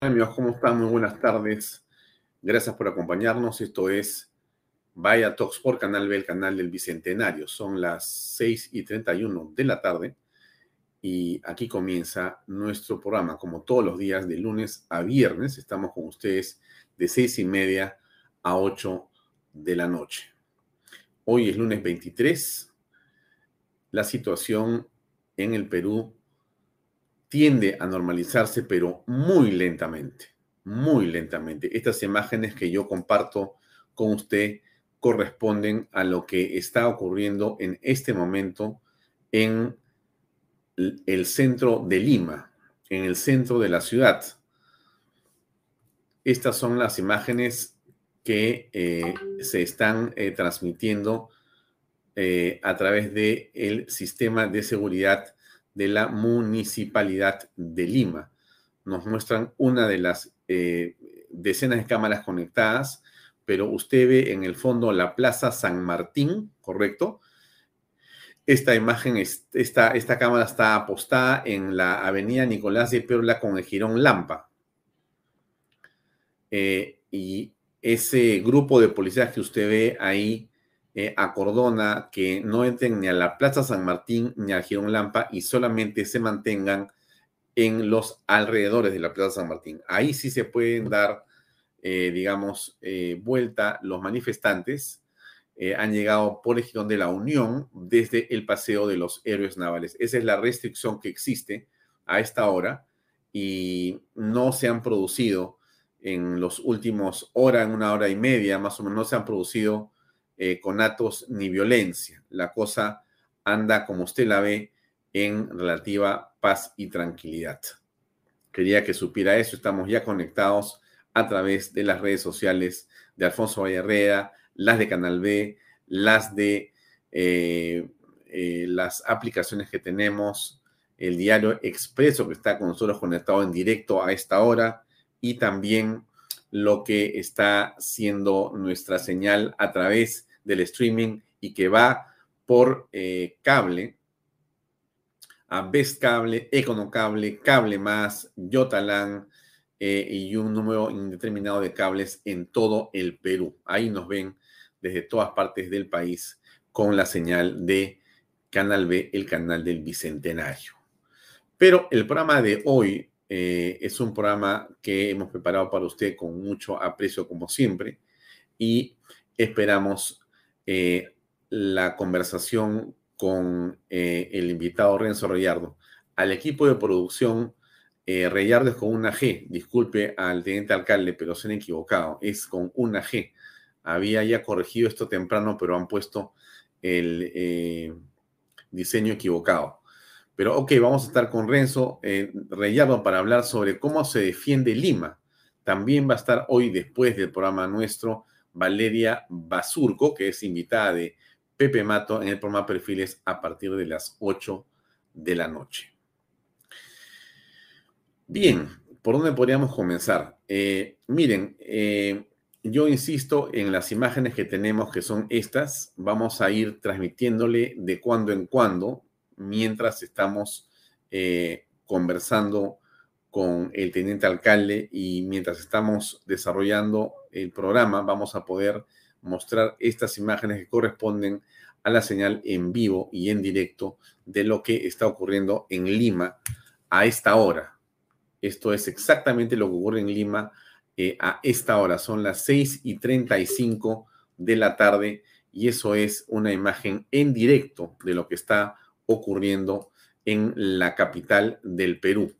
Amigos, ¿cómo están? Muy buenas tardes. Gracias por acompañarnos. Esto es Vaya Talks por Canal B, el canal del Bicentenario. Son las 6 y 31 de la tarde y aquí comienza nuestro programa. Como todos los días, de lunes a viernes, estamos con ustedes de 6 y media a 8 de la noche. Hoy es lunes 23. La situación en el Perú tiende a normalizarse, pero muy lentamente, muy lentamente. Estas imágenes que yo comparto con usted corresponden a lo que está ocurriendo en este momento en el centro de Lima, en el centro de la ciudad. Estas son las imágenes que eh, se están eh, transmitiendo eh, a través del el sistema de seguridad de la Municipalidad de Lima. Nos muestran una de las eh, decenas de cámaras conectadas, pero usted ve en el fondo la Plaza San Martín, ¿correcto? Esta imagen, esta, esta cámara está apostada en la avenida Nicolás de Perla con el Girón Lampa. Eh, y ese grupo de policías que usted ve ahí eh, acordona que no entren ni a la Plaza San Martín ni a Girón Lampa y solamente se mantengan en los alrededores de la Plaza San Martín. Ahí sí se pueden dar, eh, digamos, eh, vuelta los manifestantes. han llegado por el Girón de la Unión desde el Paseo de los Héroes Navales. Esa es la restricción que existe a esta hora y no se han producido en los últimos hora, en una hora y media más o menos, no se han producido eh, con actos ni violencia. La cosa anda, como usted la ve, en relativa paz y tranquilidad. Quería que supiera eso. Estamos ya conectados a través de las redes sociales de Alfonso Vallarrea, las de Canal B, las de eh, eh, las aplicaciones que tenemos, el diario Expreso que está con nosotros conectado en directo a esta hora y también lo que está siendo nuestra señal a través del streaming y que va por eh, cable a Best Cable, Econocable, Cable Más, Yotalan eh, y un número indeterminado de cables en todo el Perú. Ahí nos ven desde todas partes del país con la señal de Canal B, el canal del Bicentenario. Pero el programa de hoy eh, es un programa que hemos preparado para usted con mucho aprecio como siempre y esperamos eh, la conversación con eh, el invitado Renzo Reyardo. Al equipo de producción, eh, Reyardo es con una G. Disculpe al teniente alcalde, pero se han equivocado. Es con una G. Había ya corregido esto temprano, pero han puesto el diseño equivocado. Pero ok, vamos a estar con Renzo Reyardo para hablar sobre cómo se defiende Lima. También va a estar hoy, después del programa nuestro, Valeria Basurco, que es invitada de Pepe Mato en el programa Perfiles a partir de las 8 de la noche. Bien, ¿por dónde podríamos comenzar? Eh, miren, eh, yo insisto en las imágenes que tenemos, que son estas, vamos a ir transmitiéndole de cuando en cuando, mientras estamos eh, conversando con el teniente alcalde y mientras estamos desarrollando el programa vamos a poder mostrar estas imágenes que corresponden a la señal en vivo y en directo de lo que está ocurriendo en Lima a esta hora. Esto es exactamente lo que ocurre en Lima eh, a esta hora. Son las 6 y 35 de la tarde y eso es una imagen en directo de lo que está ocurriendo en la capital del Perú.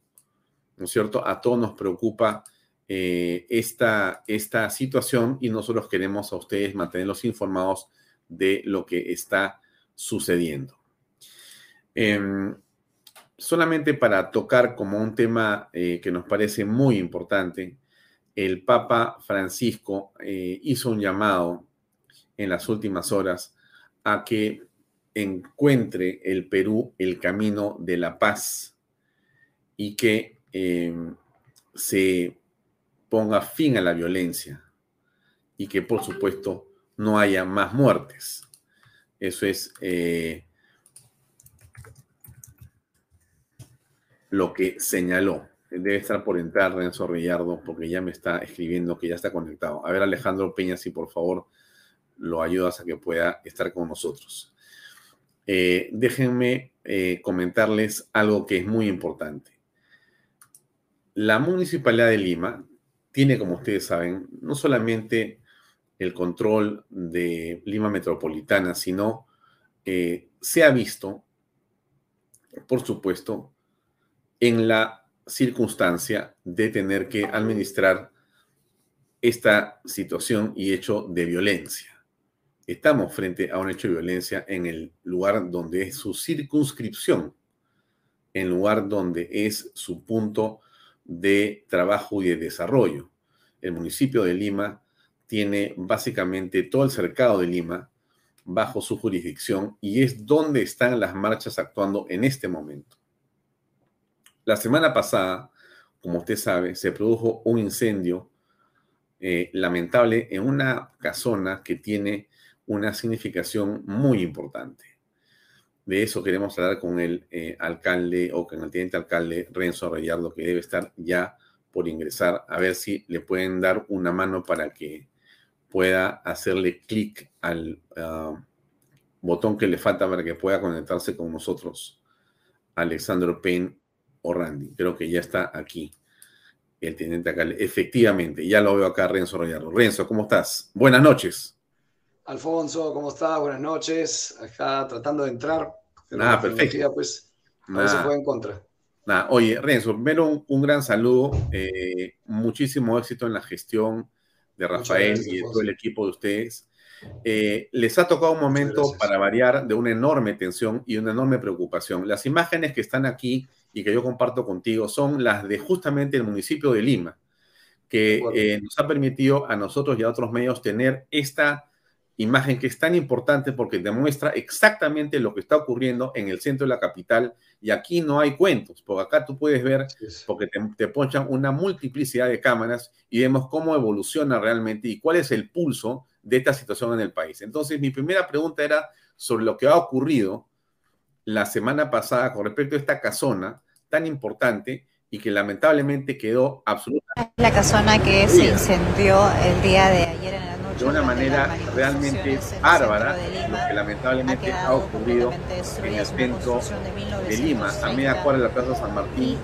¿No es cierto? A todos nos preocupa eh, esta, esta situación y nosotros queremos a ustedes mantenerlos informados de lo que está sucediendo. Em, solamente para tocar como un tema eh, que nos parece muy importante, el Papa Francisco eh, hizo un llamado en las últimas horas a que encuentre el Perú el camino de la paz y que em, se ponga fin a la violencia y que por supuesto no haya más muertes. Eso es eh, lo que señaló. Debe estar por entrar Renzo Rillardo porque ya me está escribiendo que ya está conectado. A ver, Alejandro Peña, si por favor lo ayudas a que pueda estar con nosotros. Eh, déjenme eh, comentarles algo que es muy importante. La Municipalidad de Lima tiene, como ustedes saben, no solamente el control de Lima Metropolitana, sino eh, se ha visto, por supuesto, en la circunstancia de tener que administrar esta situación y hecho de violencia. Estamos frente a un hecho de violencia en el lugar donde es su circunscripción, en lugar donde es su punto de trabajo y de desarrollo. El municipio de Lima tiene básicamente todo el cercado de Lima bajo su jurisdicción y es donde están las marchas actuando en este momento. La semana pasada, como usted sabe, se produjo un incendio eh, lamentable en una casona que tiene una significación muy importante. De eso queremos hablar con el eh, alcalde o con el teniente alcalde Renzo Reyardo, que debe estar ya por ingresar, a ver si le pueden dar una mano para que pueda hacerle clic al ah, botón que le falta para que pueda conectarse con nosotros, Alexandro Payne o Randy. Creo que ya está aquí el teniente alcalde. Efectivamente, ya lo veo acá, Renzo Royardo. Renzo, ¿cómo estás? Buenas noches. Alfonso, ¿cómo estás? Buenas noches. Acá tratando de entrar. Nada, perfecto. Pues, a ver si en contra. Oye, Renzo, primero un, gran saludo. Eh, muchísimo éxito en la gestión de Rafael y de todo el equipo de ustedes. Eh, les ha tocado un momento para variar de una enorme tensión y una enorme preocupación. Las imágenes que están aquí y que yo comparto contigo son las de justamente el municipio de Lima, que eh, nos ha permitido a nosotros y a otros medios tener esta imagen que es tan importante porque demuestra exactamente lo que está ocurriendo en el centro de la capital y aquí no hay cuentos, porque acá tú puedes ver, porque te, te, ponchan una multiplicidad de cámaras y vemos cómo evoluciona realmente y cuál es el pulso de esta situación en el país. Entonces, mi primera pregunta era sobre lo que ha ocurrido la semana pasada con respecto a esta casona tan importante y que lamentablemente quedó absolutamente... La casona que se incendió el día de ayer. De una manera realmente bárbara, lo que lamentablemente ha, ocurrido en el centro de Lima, a media cuadra de la Plaza San Martín,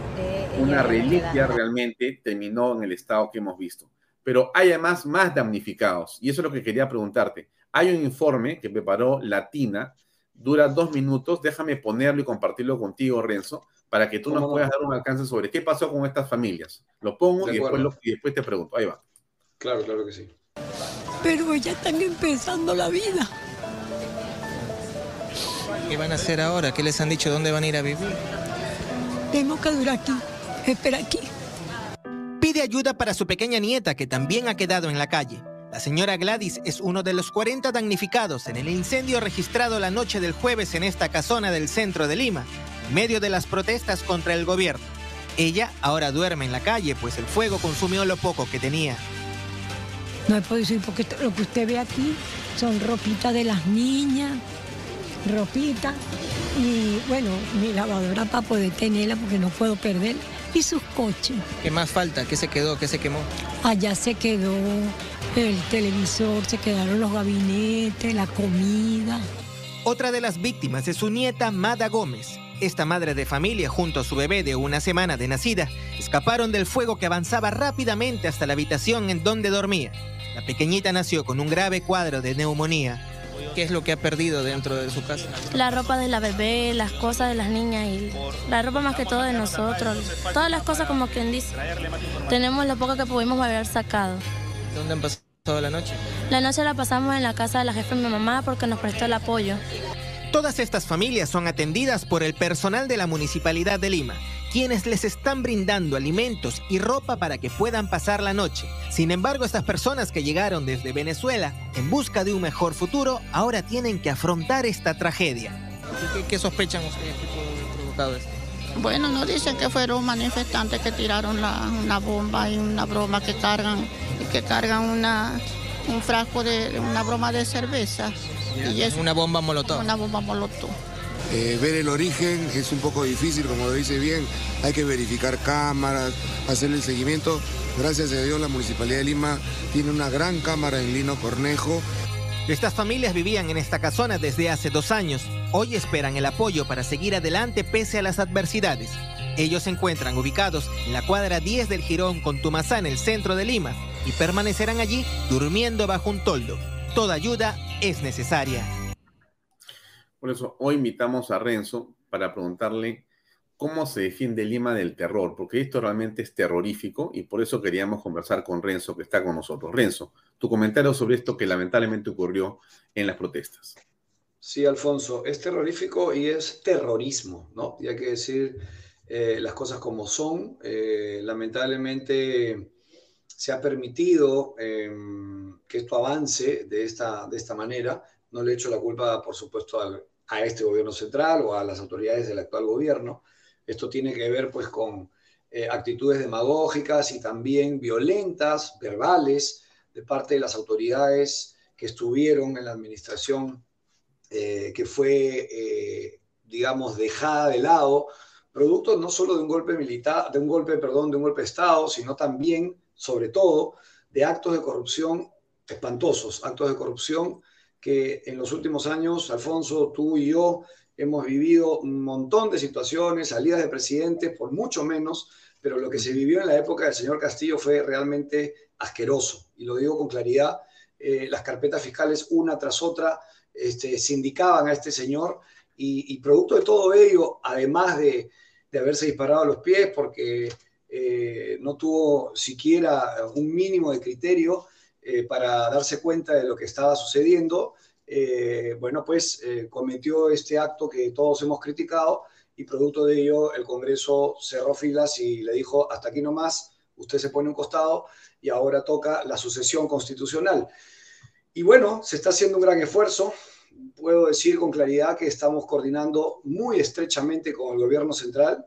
una reliquia realmente terminó en el estado que hemos visto. Pero hay además más damnificados, y eso es lo que quería preguntarte. Hay un informe que preparó Latina, dura dos minutos, déjame ponerlo y compartirlo contigo, Renzo, para que tú nos puedas dar un alcance sobre qué pasó con estas familias. Lo pongo y después, te pregunto. Ahí va. Claro, claro que sí. Pero ya están empezando la vida. ¿Qué van a hacer ahora? ¿Qué les han dicho? ¿Dónde van a ir a vivir? Tenemos que durar aquí. Espera aquí. Pide ayuda para su pequeña nieta que también ha quedado en la calle. La señora Gladys es uno de los 40 damnificados en el incendio registrado la noche del jueves en esta casona del centro de Lima medio de las protestas contra el gobierno. Ella ahora duerme en la calle, pues el fuego consumió lo poco que tenía. No he podido decir porque lo que usted ve aquí son ropitas de las niñas, ropita y bueno, mi lavadora para poder tenerla porque no puedo perder y sus coches. ¿Qué más falta? ¿Qué se quedó? ¿Qué se quemó? Allá se quedó el televisor, se quedaron los gabinetes, la comida. Otra de las víctimas es su nieta Mada Gómez. Esta madre de familia, junto a su bebé de una semana de nacida, es escaparon del fuego que avanzaba rápidamente hasta la habitación en donde dormía. La pequeñita nació con un grave cuadro de neumonía. ¿Qué es lo que ha perdido dentro de su casa? La ropa de la bebé, las cosas de las niñas y la ropa más que todo de nosotros. Todas las cosas como quien dice. Tenemos lo poco que pudimos haber sacado. ¿Dónde han pasado la noche? La noche la pasamos en la casa de la jefa de mi mamá porque nos prestó el apoyo. Todas estas familias son atendidas por el personal de la Municipalidad de Lima, quienes les están brindando alimentos y ropa para que puedan pasar la noche. Sin embargo, estas personas que llegaron desde Venezuela en busca de un mejor futuro, ahora tienen que afrontar esta tragedia. ¿Qué, sospechan ustedes que pudo provocado esto? Bueno, nos dicen que fueron manifestantes que tiraron una bomba y una broma que cargan, que cargan una, un frasco de una broma de cerveza y es una bomba molotov. Una bomba molotov. Eh, ver el origen es un poco difícil, como lo dice bien, hay que verificar cámaras, hacer el seguimiento. Gracias a Dios la Municipalidad de Lima tiene una gran cámara en Lino Cornejo. Estas familias vivían en esta casona desde hace dos años. Hoy esperan el apoyo para seguir adelante pese a las adversidades. Ellos se encuentran ubicados en la cuadra 10 del Girón con Tumazá en el centro de Lima y permanecerán allí durmiendo bajo un toldo. Toda ayuda es necesaria. Por eso hoy invitamos a Renzo para preguntarle cómo se defiende Lima del terror, porque esto realmente es terrorífico y por eso queríamos conversar con Renzo, que está con nosotros. Renzo, tu comentario sobre esto que lamentablemente ocurrió en las protestas. Sí, Alfonso, es terrorífico y es terrorismo, ¿no? Y hay que decir eh, las cosas como son. Eh, lamentablemente se ha permitido em, que esto avance de esta, de esta manera. No le echo la culpa, por supuesto, a este gobierno central o a las autoridades del actual gobierno. Esto tiene que ver pues con eh, actitudes demagógicas y también violentas, verbales, de parte de las autoridades que estuvieron en la administración eh, que fue, eh, digamos, dejada de lado, producto no solo de un golpe militar, de un golpe, perdón, de un golpe de Estado, sino también sobre todo, de actos de corrupción espantosos, actos de corrupción que en los últimos años, Alfonso, tú y yo hemos vivido un montón de situaciones, salidas de presidentes, por mucho menos, pero lo que se vivió en la época del señor Castillo fue realmente asqueroso. Y lo digo con claridad, eh, las carpetas fiscales una tras otra este, se indicaban a este señor y, producto de todo ello, además de, de haberse disparado a los pies, porque eh, no tuvo siquiera un mínimo de criterio eh, para darse cuenta de lo que estaba sucediendo, eh, bueno, pues cometió este acto que todos hemos criticado y producto de ello el Congreso cerró filas y le dijo, hasta aquí nomás, usted se pone un costado y ahora toca la sucesión constitucional. Y bueno, se está haciendo un gran esfuerzo. Puedo decir con claridad que estamos coordinando muy estrechamente con el gobierno central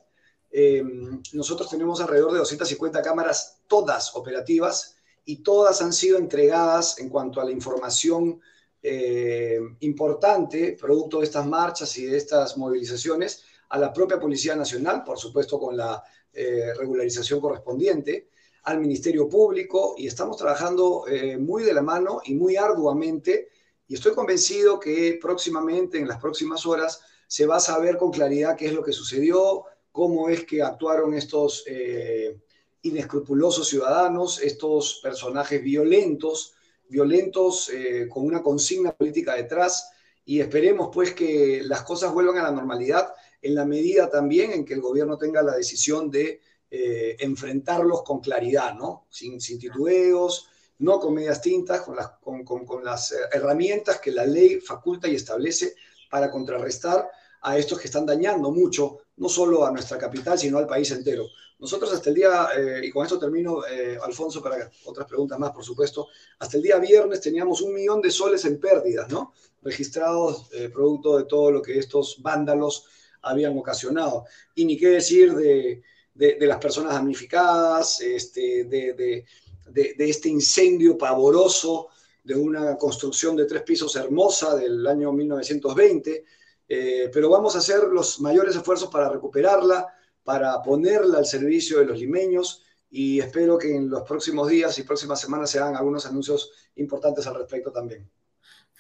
Em, nosotros tenemos alrededor de 250 cámaras, todas operativas, y todas han sido entregadas en cuanto a la información eh, importante, producto de estas marchas y de estas movilizaciones, a la propia Policía Nacional, por supuesto con la eh, regularización correspondiente, al Ministerio Público, y estamos trabajando eh, muy de la mano y muy arduamente, y estoy convencido que próximamente, en las próximas horas, se va a saber con claridad qué es lo que sucedió, cómo es que actuaron estos eh, inescrupulosos ciudadanos, estos personajes violentos, violentos eh, con una consigna política detrás, y esperemos pues que las cosas vuelvan a la normalidad en la medida también en que el gobierno tenga la decisión de eh, enfrentarlos con claridad, ¿no? Sin, titubeos, no con medias tintas, con las, con las herramientas que la ley faculta y establece para contrarrestar a estos que están dañando mucho, no solo a nuestra capital, sino al país entero. Nosotros hasta el día, eh, y con esto termino, eh, Alfonso, para otras preguntas más, por supuesto, hasta el día viernes teníamos un millón de soles en pérdidas, ¿no? Registrados eh, producto de todo lo que estos vándalos habían ocasionado. Y ni qué decir de, de, las personas damnificadas, este, de, de este incendio pavoroso de una construcción de tres pisos hermosa del año 1920 eh, pero vamos a hacer los mayores esfuerzos para recuperarla, para ponerla al servicio de los limeños y espero que en los próximos días y próximas semanas se hagan algunos anuncios importantes al respecto también.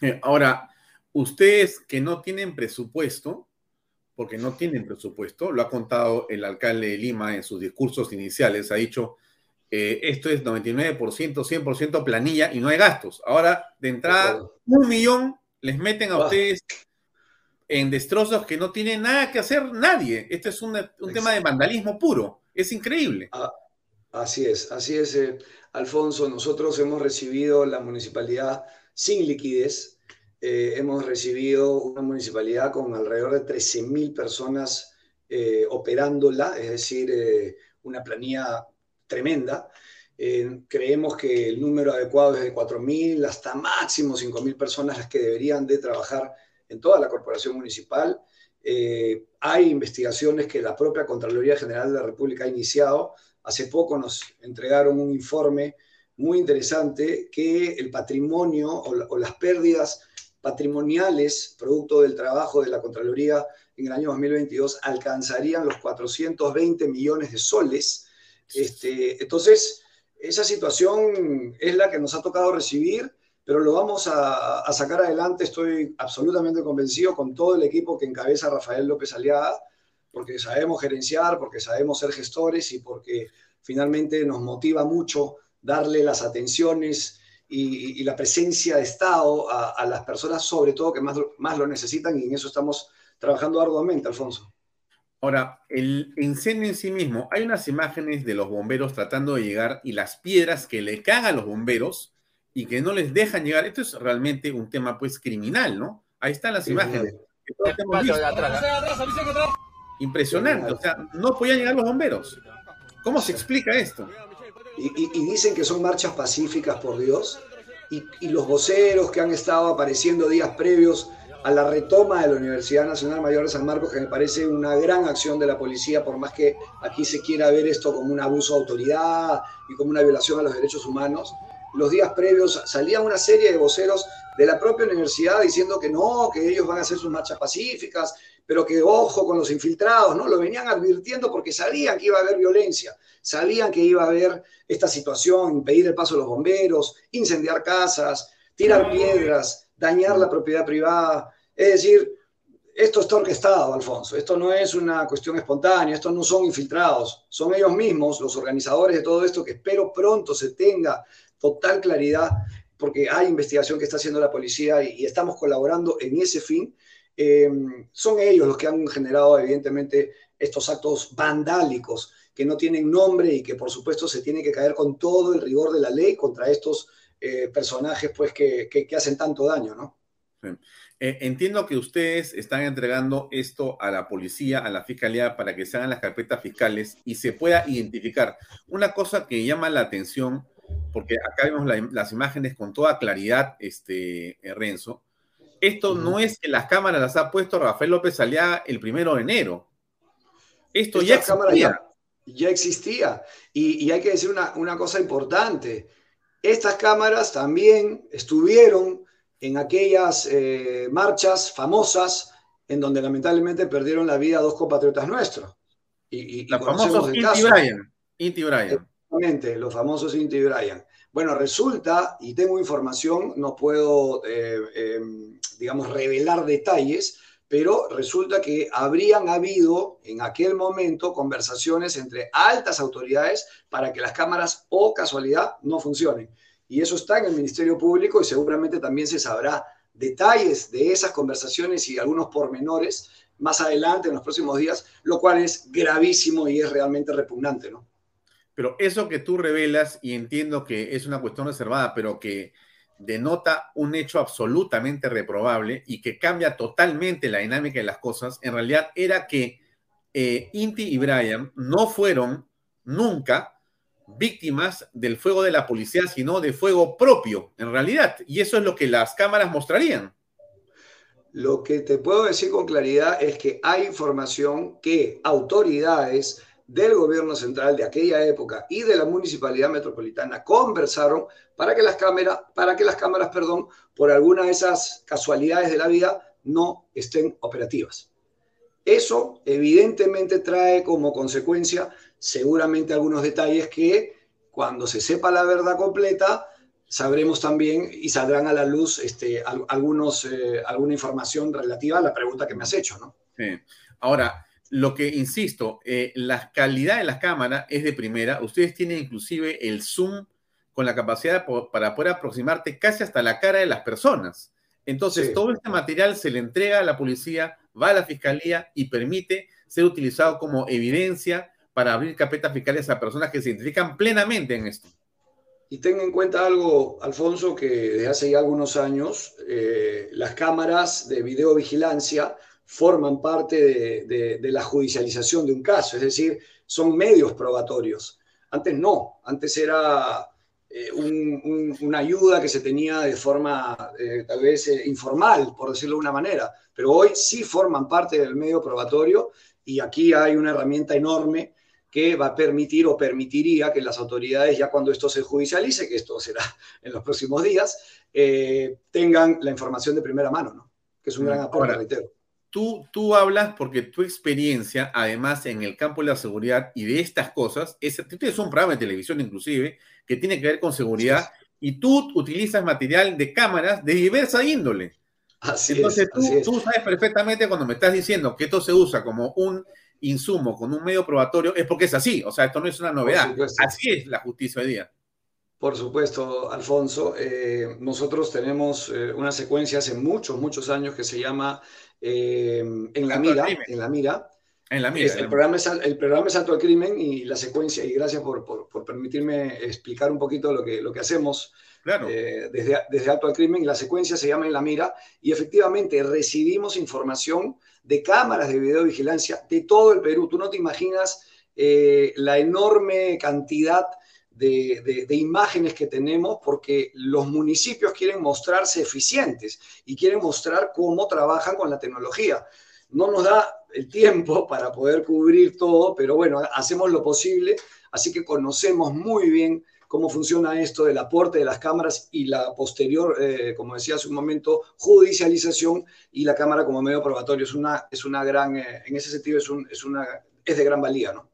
Eh, ahora, ustedes que no tienen presupuesto, porque no tienen presupuesto. Lo ha contado el alcalde de Lima en sus discursos iniciales. Ha dicho, eh, esto es 99%, 100% planilla y no hay gastos. Ahora, de entrada, un millón les meten a ah. ustedes en destrozos que no tienen nada que hacer nadie. Este es un, tema de vandalismo puro. Es increíble. Ah, así es, así es, eh, Alfonso. Nosotros hemos recibido la municipalidad sin liquidez. Eh, hemos recibido una municipalidad con alrededor de 13.000 personas eh, operándola, es decir, una planilla tremenda. creemos que el número adecuado es de 4.000 hasta máximo 5.000 personas las que deberían de trabajar en toda la corporación municipal. Eh, hay investigaciones que la propia Contraloría General de la República ha iniciado. Hace poco nos entregaron un informe muy interesante que el patrimonio o, las pérdidas patrimoniales producto del trabajo de la Contraloría en el año 2022 alcanzarían los 420 millones de soles. Este, entonces, esa situación es la que nos ha tocado recibir pero lo vamos a, sacar adelante, estoy absolutamente convencido con todo el equipo que encabeza Rafael López Aliada, porque sabemos gerenciar, porque sabemos ser gestores y porque finalmente nos motiva mucho darle las atenciones y, la presencia de Estado a, las personas, sobre todo que más, más lo necesitan, y en eso estamos trabajando arduamente, Alfonso. Ahora, el incendio en sí mismo, hay unas imágenes de los bomberos tratando de llegar y las piedras que le caen a los bomberos y que no les dejan llegar. Esto es realmente un tema pues criminal, ¿no? Ahí están las imágenes. Impresionante, o sea, no podían llegar los bomberos. ¿Cómo se explica esto? Y, dicen que son marchas pacíficas, por Dios, y, y, los voceros que han estado apareciendo días previos a la retoma de la Universidad Nacional Mayor de San Marcos, que me parece una gran acción de la policía, por más que aquí se quiera ver esto como un abuso de autoridad y como una violación a los derechos humanos los días previos salía una serie de voceros de la propia universidad diciendo que no, que ellos van a hacer sus marchas pacíficas, pero que ojo con los infiltrados, ¿no? Lo venían advirtiendo porque sabían que iba a haber violencia, sabían que iba a haber esta situación, impedir el paso de los bomberos, incendiar casas, tirar piedras, dañar la propiedad privada. Es decir, esto está orquestado, Alfonso. Esto no es una cuestión espontánea, estos no son infiltrados, son ellos mismos, los organizadores de todo esto, que espero pronto se tenga total claridad, porque hay investigación que está haciendo la policía y, estamos colaborando en ese fin. Eh, son ellos los que han generado, evidentemente, estos actos vandálicos que no tienen nombre y que, por supuesto, se tiene que caer con todo el rigor de la ley contra estos eh, personajes pues, que, que, hacen tanto daño, ¿no? Eh, entiendo que ustedes están entregando esto a la policía, a la fiscalía, para que se hagan las carpetas fiscales y se pueda identificar. Una cosa que llama la atención porque acá vemos las imágenes con toda claridad, este, eh, Renzo. Esto no es que las cámaras las ha puesto Rafael López Aliaga el primero de enero. Esto ya existía. Ya, existía. Y, hay que decir una, cosa importante. Estas cámaras también estuvieron en aquellas eh, marchas famosas en donde lamentablemente perdieron la vida dos compatriotas nuestros. Y, y, famosos Inti Bryan. Inti Bryan los famosos Inti Bryan. Bueno, resulta, y tengo información, no puedo, eh, em, digamos, revelar detalles, pero resulta que habrían habido en aquel momento conversaciones entre altas autoridades para que las cámaras o casualidad no funcionen. Y eso está en el Ministerio Público y seguramente también se sabrá detalles de esas conversaciones y algunos pormenores más adelante en los próximos días, lo cual es gravísimo y es realmente repugnante, ¿no? Pero eso que tú revelas, y entiendo que es una cuestión reservada, pero que denota un hecho absolutamente reprobable y que cambia totalmente la dinámica de las cosas, en realidad era que eh, Inti y Brian no fueron nunca víctimas del fuego de la policía, sino de fuego propio, en realidad. Y eso es lo que las cámaras mostrarían. Lo que te puedo decir con claridad es que hay información que autoridades del gobierno central de aquella época y de la municipalidad metropolitana conversaron para que las cámaras, para que las cámaras, perdón, por alguna de esas casualidades de la vida no estén operativas. Eso evidentemente trae como consecuencia seguramente algunos detalles que cuando se sepa la verdad completa sabremos también y saldrán a la luz este, algunos, eh, alguna información relativa a la pregunta que me has hecho, ¿no? Ahora, lo que insisto, eh, la calidad de las cámaras es de primera. Ustedes tienen inclusive el zoom con la capacidad para poder aproximarte casi hasta la cara de las personas. Entonces, todo este material se le entrega a la policía, va a la fiscalía y permite ser utilizado como evidencia para abrir carpetas fiscales a personas que se identifican plenamente en esto. Y tenga en cuenta algo, Alfonso, que desde hace ya algunos años eh, las cámaras de videovigilancia forman parte de, la judicialización de un caso, es decir, son medios probatorios. Antes no, antes era eh, una ayuda que se tenía de forma eh, tal vez informal, por decirlo de una manera, pero hoy sí forman parte del medio probatorio y aquí hay una herramienta enorme que va a permitir o permitiría que las autoridades, ya cuando esto se judicialice, que esto será en los próximos días, eh, tengan la información de primera mano, ¿no? Que es un gran aporte, reitero. Tú, tú hablas porque tu experiencia, además, en el campo de la seguridad y de estas cosas, es, tú tienes un programa de televisión inclusive que tiene que ver con seguridad y tú utilizas material de cámaras de diversa índole. Así Entonces tú, tú sabes perfectamente cuando me estás diciendo que esto se usa como un insumo con un medio probatorio es porque es así. O sea, esto no es una novedad. Así es la justicia hoy día. Por supuesto, Alfonso. Eh, nosotros tenemos eh, una secuencia hace muchos, muchos años que se llama eh, En la Mira. En la Mira. En la mira, el, programa es, el programa es Alto al Crimen y la secuencia, y gracias por, por, permitirme explicar un poquito lo que, lo que hacemos claro. desde, desde Alto al Crimen. Y la secuencia se llama En la Mira y efectivamente recibimos información de cámaras de videovigilancia de todo el Perú. Tú no te imaginas eh, la enorme cantidad de, imágenes que tenemos porque los municipios quieren mostrarse eficientes y quieren mostrar cómo trabajan con la tecnología. No nos da el tiempo para poder cubrir todo, pero bueno, hacemos lo posible, así que conocemos muy bien cómo funciona esto del aporte de las cámaras y la posterior, eh, como decía hace un momento, judicialización y la cámara como medio probatorio. Es una, es una gran, eh, en ese sentido es, es, una, es de gran valía, ¿no?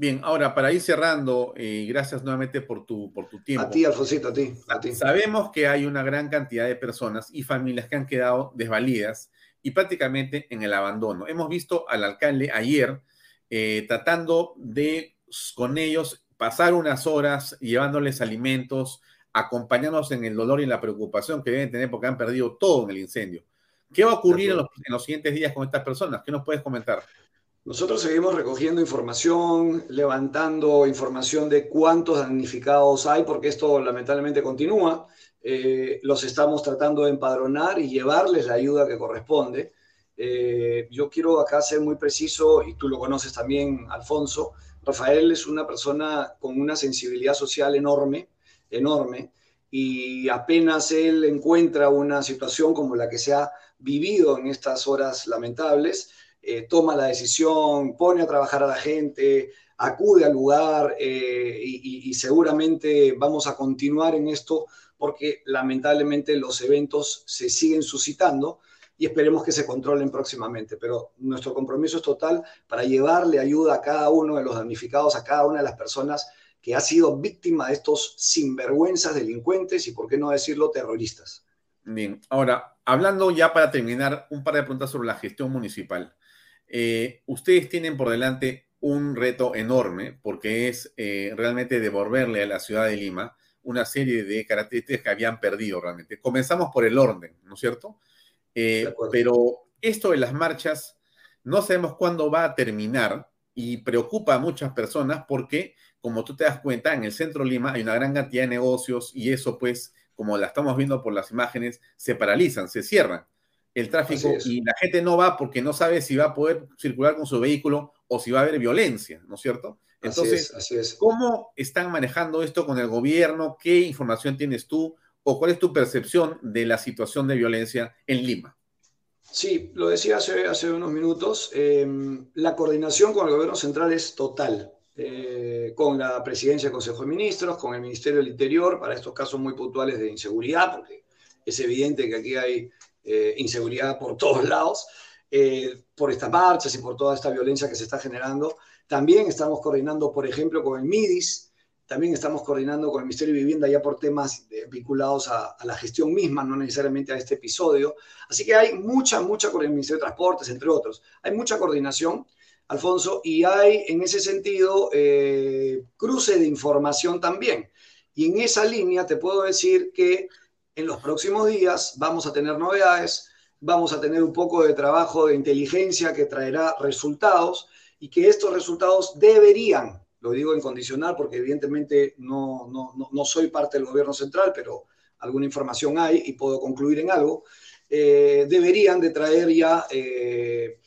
Bien, ahora para ir cerrando, y gracias nuevamente por tu, por tu tiempo. A ti, Alfonsito, a ti, a ti. Sabemos que hay una gran cantidad de personas y familias que han quedado desvalidas y prácticamente en el abandono. Hemos visto al alcalde ayer eh, tratando de con ellos pasar unas horas llevándoles alimentos, acompañándonos en el dolor y la preocupación que deben tener porque han perdido todo en el incendio. ¿Qué va a ocurrir en los, siguientes días con estas personas? ¿Qué nos puedes comentar? Nosotros seguimos recogiendo información, levantando información de cuántos damnificados hay, porque esto lamentablemente continúa. Eh, los estamos tratando de empadronar y llevarles la ayuda que corresponde. Eh, yo quiero acá ser muy preciso, y tú lo conoces también, Alfonso, Rafael es una persona con una sensibilidad social enorme, enorme, y apenas él encuentra una situación como la que se ha vivido en estas horas lamentables, eh, toma la decisión, pone a trabajar a la gente, acude al lugar eh, y, seguramente vamos a continuar en esto porque lamentablemente los eventos se siguen suscitando y esperemos que se controlen próximamente. Pero nuestro compromiso es total para llevarle ayuda a cada uno de los damnificados, a cada una de las personas que ha sido víctima de estos sinvergüenzas delincuentes y, por qué no decirlo, terroristas. Bien, ahora, hablando ya para terminar, un par de preguntas sobre la gestión municipal. Eh, ustedes tienen por delante un reto enorme porque es eh, realmente devolverle a la ciudad de Lima una serie de características que habían perdido realmente. Comenzamos por el orden, ¿no es cierto? Eh, pero esto de las marchas no sabemos cuándo va a terminar y preocupa a muchas personas porque, como tú te das cuenta, en el centro de Lima hay una gran cantidad de negocios y eso pues, como la estamos viendo por las imágenes, se paralizan, se cierran el tráfico y la gente no va porque no sabe si va a poder circular con su vehículo o si va a haber violencia, ¿no es cierto? Entonces, así es. ¿cómo están manejando esto con el gobierno? ¿Qué información tienes tú? o cuál es tu percepción de la situación de violencia en Lima? Sí, lo decía hace, hace unos minutos, em, la coordinación con el gobierno central es total, eh, con la presidencia del Consejo de Ministros, con el Ministerio del Interior, para estos casos muy puntuales de inseguridad, porque es evidente que aquí hay eh, inseguridad por todos lados, eh, por estas marchas y por toda esta violencia que se está generando. También estamos coordinando, por ejemplo, con el MIDIS, También estamos coordinando con el Ministerio de Vivienda ya por temas eh, vinculados a, la gestión misma, no necesariamente a este episodio. Así que hay mucha, mucha con el Ministerio de Transportes, entre otros. Hay mucha coordinación, Alfonso, y hay en ese sentido eh, cruce de información también. Y en esa línea te puedo decir que en los próximos días vamos a tener novedades, vamos a tener un poco de trabajo de inteligencia que traerá resultados y que estos resultados deberían lo digo en condicional porque evidentemente no, no, soy parte del gobierno central, pero alguna información hay y puedo concluir en algo, eh, deberían de traer ya eh,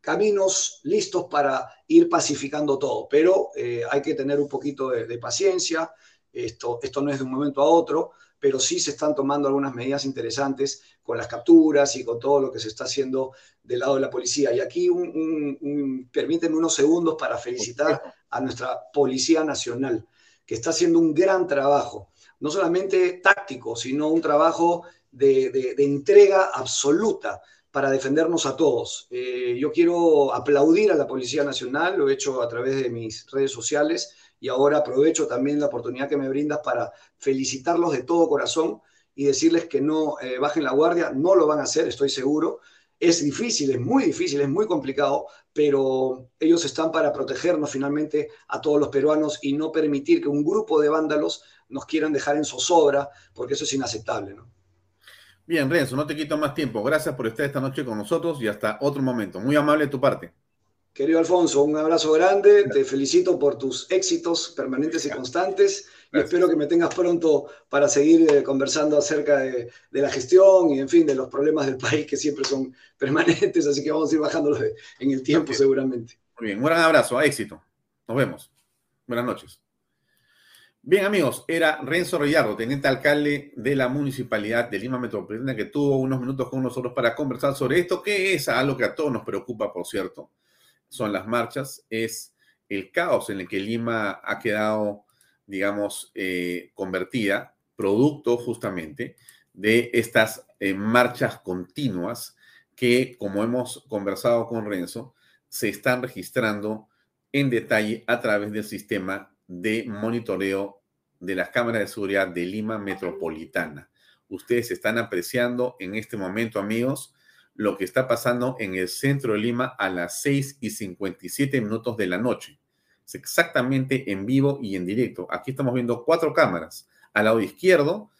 caminos listos para ir pacificando todo, pero eh, hay que tener un poquito de, paciencia, esto, esto no es de un momento a otro, pero sí se están tomando algunas medidas interesantes con las capturas y con todo lo que se está haciendo del lado de la policía. Y aquí un, permítanme unos segundos para felicitar a nuestra Policía Nacional, que está haciendo un gran trabajo, no solamente táctico, sino un trabajo de, entrega absoluta para defendernos a todos. Eh, yo quiero aplaudir a la Policía Nacional, lo he hecho a través de mis redes sociales y ahora aprovecho también la oportunidad que me brindas para felicitarlos de todo corazón y decirles que no eh, bajen la guardia, no lo van a hacer, estoy seguro. Es difícil, es muy difícil, es muy complicado, pero ellos están para protegernos finalmente a todos los peruanos y no permitir que un grupo de vándalos nos quieran dejar en zozobra, porque eso es inaceptable, ¿no? Bien, Renzo, no te quito más tiempo. Gracias por estar esta noche con nosotros y hasta otro momento. Muy amable de tu parte. Querido Alfonso, un abrazo grande, te felicito por tus éxitos permanentes y constantes y espero que me tengas pronto para seguir eh, conversando acerca de, la gestión y en fin de los problemas del país que siempre son permanentes, así que vamos a ir bajándolos en el tiempo seguramente. Muy bien, un gran abrazo, éxito. Nos vemos. Buenas noches. Bien, amigos, era Renzo Reyardo, teniente alcalde de la Municipalidad de Lima Metropolitana, que tuvo unos minutos con nosotros para conversar sobre esto, que es algo que a todos nos preocupa, por cierto son las marchas, es el caos en el que Lima ha quedado, digamos, eh, convertida, producto justamente de estas eh, marchas continuas que, como hemos conversado con Renzo, se están registrando en detalle a través del sistema de monitoreo de las cámaras de seguridad de Lima Metropolitana. Ustedes están apreciando en este momento, amigos, lo que está pasando en el centro de Lima a las 6 y 57 minutos de la noche. Es exactamente en vivo y en directo. Aquí estamos viendo cuatro cámaras. Al lado izquierdo,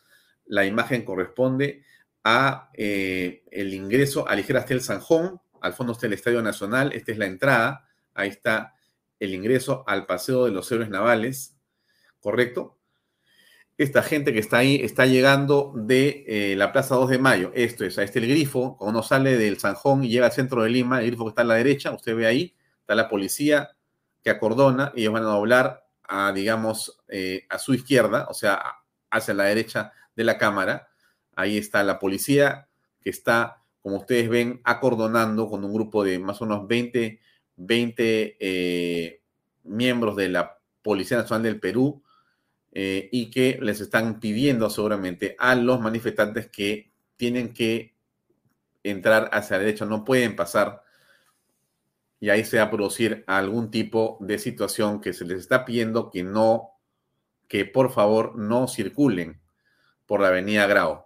la imagen corresponde a eh, el ingreso a Ligera el Sanjón. Al fondo está el Estadio Nacional. Esta es la entrada. Ahí está el ingreso al Paseo de los Héroes Navales. ¿Correcto? Esta gente que está ahí está llegando de eh, la Plaza 2 de Mayo. Esto es, ahí está el grifo, cuando uno sale del Sanjón y llega al centro de Lima, el grifo que está a la derecha, usted ve ahí, está la policía que acordona, y ellos van a doblar a, digamos, eh, a su izquierda, o sea, hacia la derecha de la cámara. Ahí está la policía que está, como ustedes ven, acordonando con un grupo de más o menos 20, 20 eh, miembros de la Policía Nacional del Perú, eh, y que les están pidiendo seguramente a los manifestantes que tienen que entrar hacia la derecha, no pueden pasar y ahí se va a producir algún tipo de situación que se les está pidiendo que no, que por favor no circulen por la avenida Grau.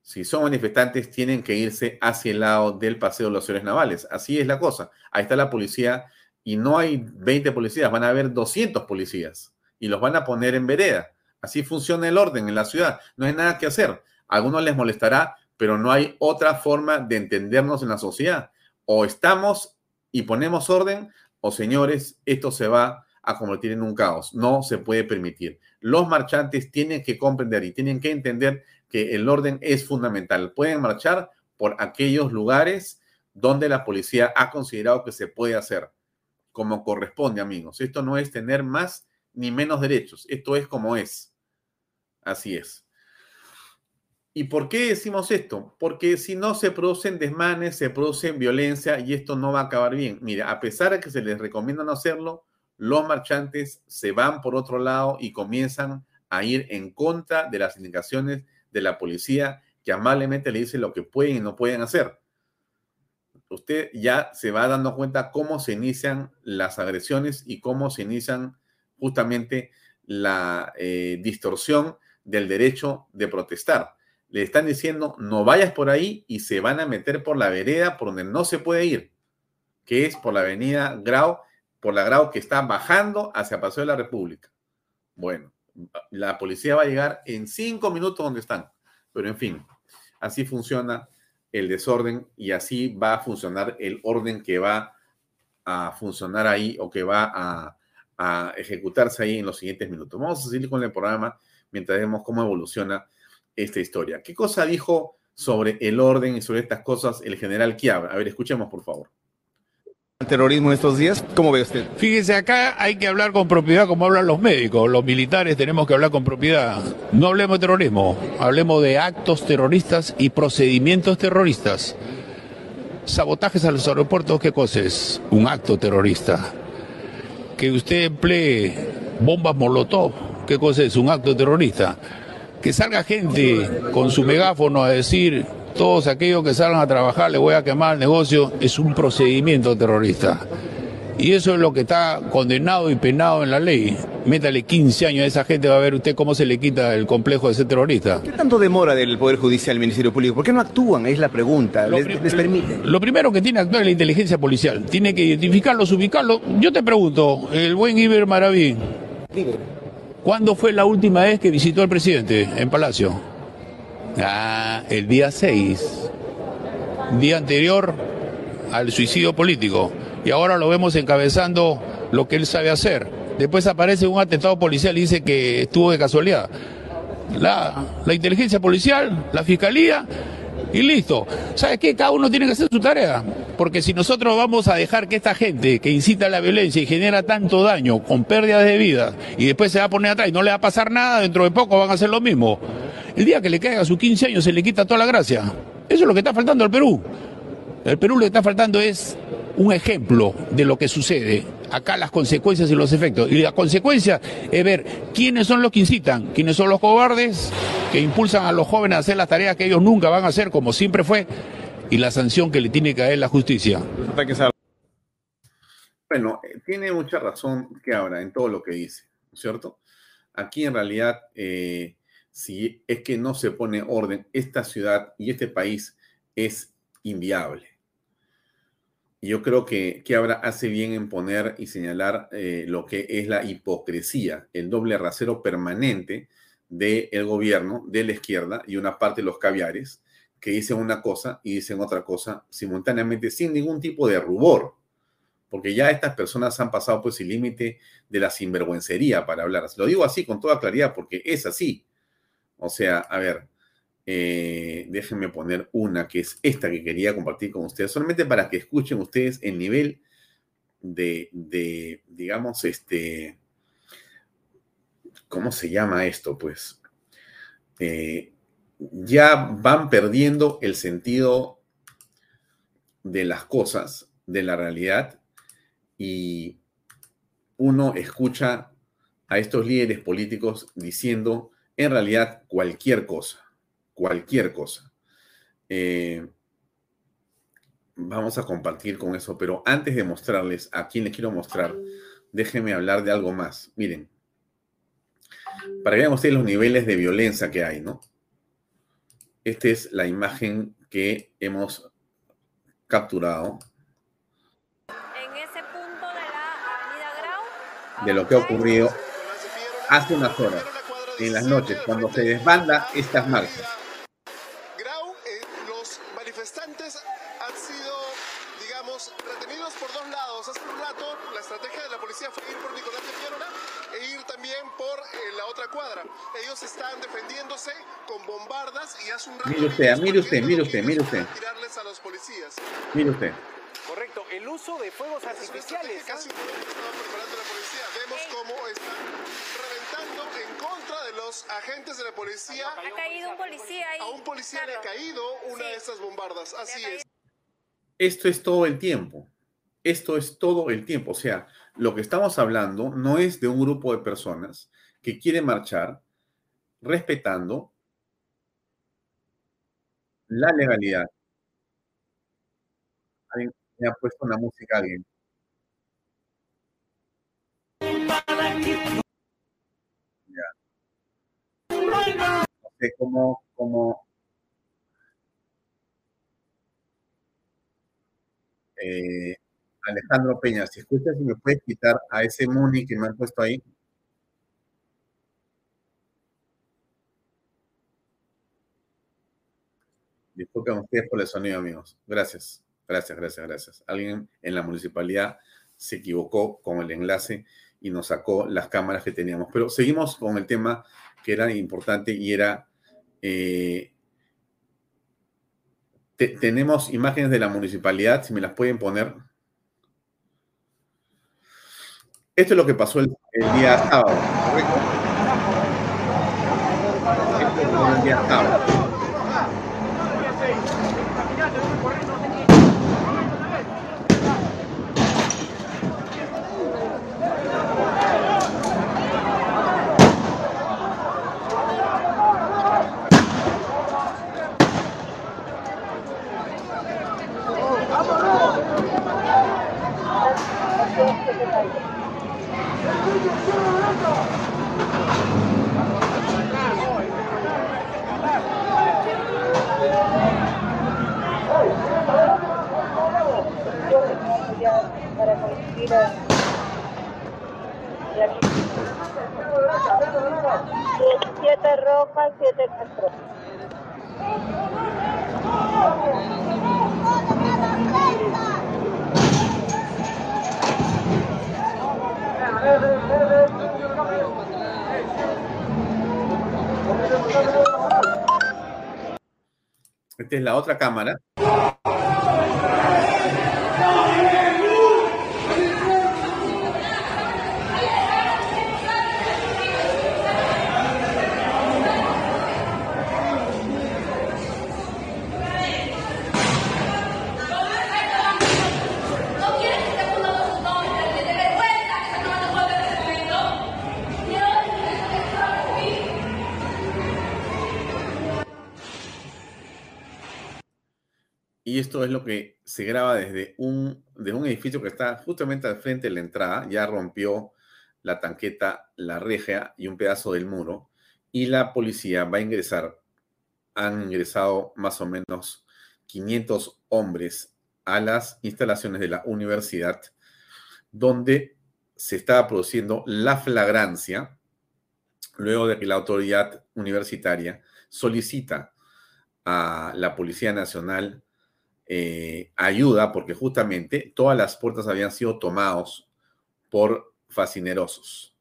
Si son manifestantes, tienen que irse hacia el lado del Paseo de los Héroes Navales. Así es la cosa. Ahí está la policía y no hay 20 policías, van a haber 200 policías y los van a poner en vereda. Así funciona el orden en la ciudad. No hay nada que hacer. A algunos les molestará, pero no hay otra forma de entendernos en la sociedad. O estamos y ponemos orden, o señores, esto se va a convertir en un caos. No se puede permitir. Los marchantes tienen que comprender y tienen que entender que el orden es fundamental. Pueden marchar por aquellos lugares donde la policía ha considerado que se puede hacer, como corresponde, amigos. Esto no es tener más ni menos derechos. Esto es como es. Así es. ¿Y por qué decimos esto? Porque si no se producen desmanes, se producen violencia y esto no va a acabar bien. Mira, a pesar de que se les recomienda no hacerlo, los marchantes se van por otro lado y comienzan a ir en contra de las indicaciones de la policía que amablemente le dice lo que pueden y no pueden hacer. Usted ya se va dando cuenta cómo se inician las agresiones y cómo se inician justamente la eh, distorsión del derecho de protestar. Le están diciendo, no vayas por ahí y se van a meter por la vereda por donde no se puede ir, que es por la avenida Grau, por la Grau que está bajando hacia Paseo de la República. Bueno, la policía va a llegar en cinco minutos donde están, pero en fin, así funciona el desorden y así va a funcionar el orden que va a funcionar ahí o que va a, ejecutarse ahí en los siguientes minutos. Vamos a seguir con el programa mientras vemos cómo evoluciona esta historia. ¿Qué cosa dijo sobre el orden y sobre estas cosas el general Chiabra? A ver, escuchemos por favor terrorismo estos días? ¿Cómo ve usted? Fíjese, acá hay que hablar con propiedad como hablan los médicos, los militares tenemos que hablar con propiedad. No hablemos de terrorismo, hablemos de actos terroristas y procedimientos terroristas. Sabotajes a los aeropuertos, ¿qué cosa es? Un acto terrorista. Que usted emplee bombas molotov, ¿qué cosa es? Un acto terrorista. Que salga gente con su megáfono a decir todos aquellos que salgan a trabajar le voy a quemar el negocio, es un procedimiento terrorista. Y eso es lo que está condenado y penado en la ley. Métale 15 años a esa gente, va a ver usted cómo se le quita el complejo de ser terrorista. ¿Qué tanto demora del Poder Judicial el Ministerio Público? ¿Por qué no actúan? Es la pregunta. ¿Les, permite? Lo primero que tiene que actuar es la inteligencia policial. Tiene que identificarlos, ubicarlos. Yo te pregunto, el buen Iber Maraví, ¿cuándo fue la última vez que visitó al presidente en Palacio? Ah, el día 6, día anterior al suicidio político. Y ahora lo vemos encabezando lo que él sabe hacer. Después aparece un atentado policial y dice que estuvo de casualidad. La, inteligencia policial, la fiscalía y listo. ¿Sabes qué? Cada uno tiene que hacer su tarea. Porque si nosotros vamos a dejar que esta gente que incita a la violencia y genera tanto daño con pérdidas de vida y después se va a poner atrás y no le va a pasar nada, dentro de poco van a hacer lo mismo. El día que le caiga sus 15 años se le quita toda la gracia. Eso es lo que está faltando al Perú. El Perú lo que está faltando es un ejemplo de lo que sucede. Acá las consecuencias y los efectos. Y la consecuencia es ver quiénes son los que incitan, quiénes son los cobardes que impulsan a los jóvenes a hacer las tareas que ellos nunca van a hacer, como siempre fue, y la sanción que le tiene que caer la justicia. Bueno, eh, tiene mucha razón que ahora en todo lo que dice, ¿cierto? Aquí en realidad eh, si es que no se pone orden, esta ciudad y este país es inviable. Yo creo que, que hace bien en poner y señalar eh, lo que es la hipocresía, el doble rasero permanente del gobierno, de la izquierda y una parte de los caviares, que dicen una cosa y dicen otra cosa simultáneamente sin ningún tipo de rubor, porque ya estas personas han pasado pues el límite de la sinvergüencería para hablar. Lo digo así con toda claridad porque es así. O sea, a ver, eh, déjenme poner una que es esta que quería compartir con ustedes, solamente para que escuchen ustedes el nivel de, digamos, este, ¿cómo se llama esto? Pues eh, ya van perdiendo el sentido de las cosas, de la realidad, y uno escucha a estos líderes políticos diciendo en realidad cualquier cosa, cualquier cosa. Eh, vamos a compartir con eso, pero antes de mostrarles a quién les quiero mostrar, déjenme hablar de algo más. Miren, para que vean ustedes los niveles de violencia que hay, ¿no? Esta es la imagen que hemos capturado. En ese punto de la Avenida Grau. De lo que ha ocurrido hace unas horas en las noches, cuando se desbanda estas marchas. Grau, eh, los manifestantes han sido, digamos, retenidos por dos lados. Hace un rato la estrategia de la policía fue ir por Nicolás de Piedra e ir también por eh, la otra cuadra. Ellos están defendiéndose con bombardas y hace un rato... Mire usted, mire usted, mire usted, mire usted. Tirarles a los policías. Mire usted. Correcto, el uso de fuegos artificiales. Casi preparando la policía. Vemos cómo están en contra de los agentes de la policía. Ha caído un policía ahí. A un policía le ha caído una de esas bombardas. Así es. Esto es todo el tiempo. Esto es todo el tiempo. O sea, lo que estamos hablando no es de un grupo de personas que quiere marchar respetando la legalidad. Alguien me ha puesto una música alguien. No sé cómo, cómo eh, Alejandro Peña, si escuchas, si me puedes quitar a ese Muni que me han puesto ahí. Disculpen ustedes por el sonido, amigos. Gracias, gracias, gracias, gracias. Alguien en la municipalidad se equivocó con el enlace y nos sacó las cámaras que teníamos. Pero seguimos con el tema que era importante y era... Eh, tenemos imágenes de la municipalidad, si me las pueden poner. Esto es lo que pasó el, día sábado, ¿correcto? Esto el día sábado. Siete rojas, siete castro. Esta es la otra cámara. Se graba desde un, de un edificio que está justamente al frente de la entrada. Ya rompió la tanqueta, la reja y un pedazo del muro. Y la policía va a ingresar. Han ingresado más o menos 500 hombres a las instalaciones de la universidad, donde se estaba produciendo la flagrancia, luego de que la autoridad universitaria solicita a la Policía Nacional eh, ayuda porque justamente todas las puertas habían sido tomados por fascinerosos.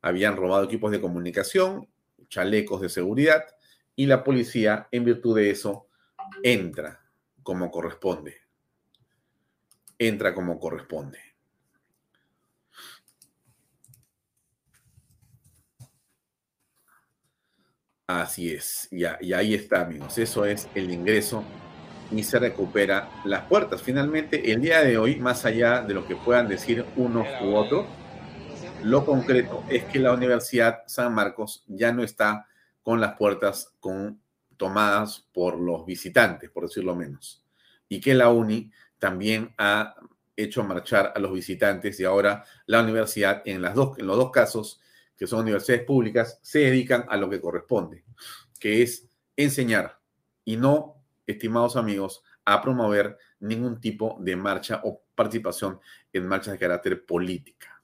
Habían robado equipos de comunicación, chalecos de seguridad y la policía, en virtud de eso, entra como corresponde. Entra como corresponde. Así es, ya, y ahí está, amigos. Eso es el ingreso y se recupera las puertas. Finalmente, el día de hoy, más allá de lo que puedan decir unos u otros, lo concreto es que la Universidad San Marcos ya no está con las puertas con, tomadas por los visitantes, por decirlo menos, y que la UNI también ha hecho marchar a los visitantes y ahora la universidad, en, los dos casos, que son universidades públicas, se dedican a lo que corresponde, que es enseñar y no estimados amigos, a promover ningún tipo de marcha o participación en marchas de carácter política.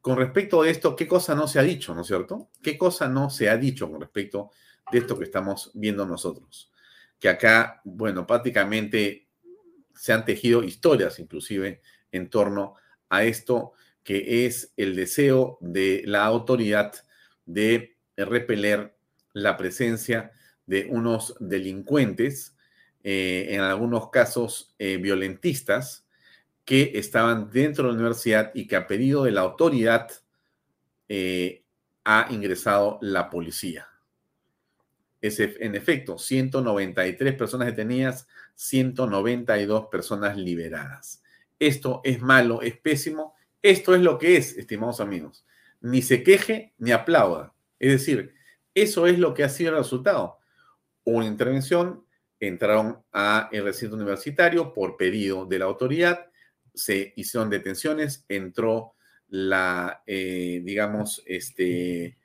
Con respecto a esto, ¿qué cosa no se ha dicho, no es cierto? ¿Qué cosa no se ha dicho con respecto de esto que estamos viendo nosotros? Que acá, bueno, prácticamente se han tejido historias inclusive en torno a esto que es el deseo de la autoridad de repeler la presencia de unos delincuentes, eh, en algunos casos eh, violentistas, que estaban dentro de la universidad y que a pedido de la autoridad eh, ha ingresado la policía. Es, en efecto, 193 personas detenidas, 192 personas liberadas. Esto es malo, es pésimo. Esto es lo que es, estimados amigos. Ni se queje ni aplauda. Es decir, eso es lo que ha sido el resultado una intervención, entraron a el recinto universitario por pedido de la autoridad, se hicieron detenciones, entró la, eh, digamos, este,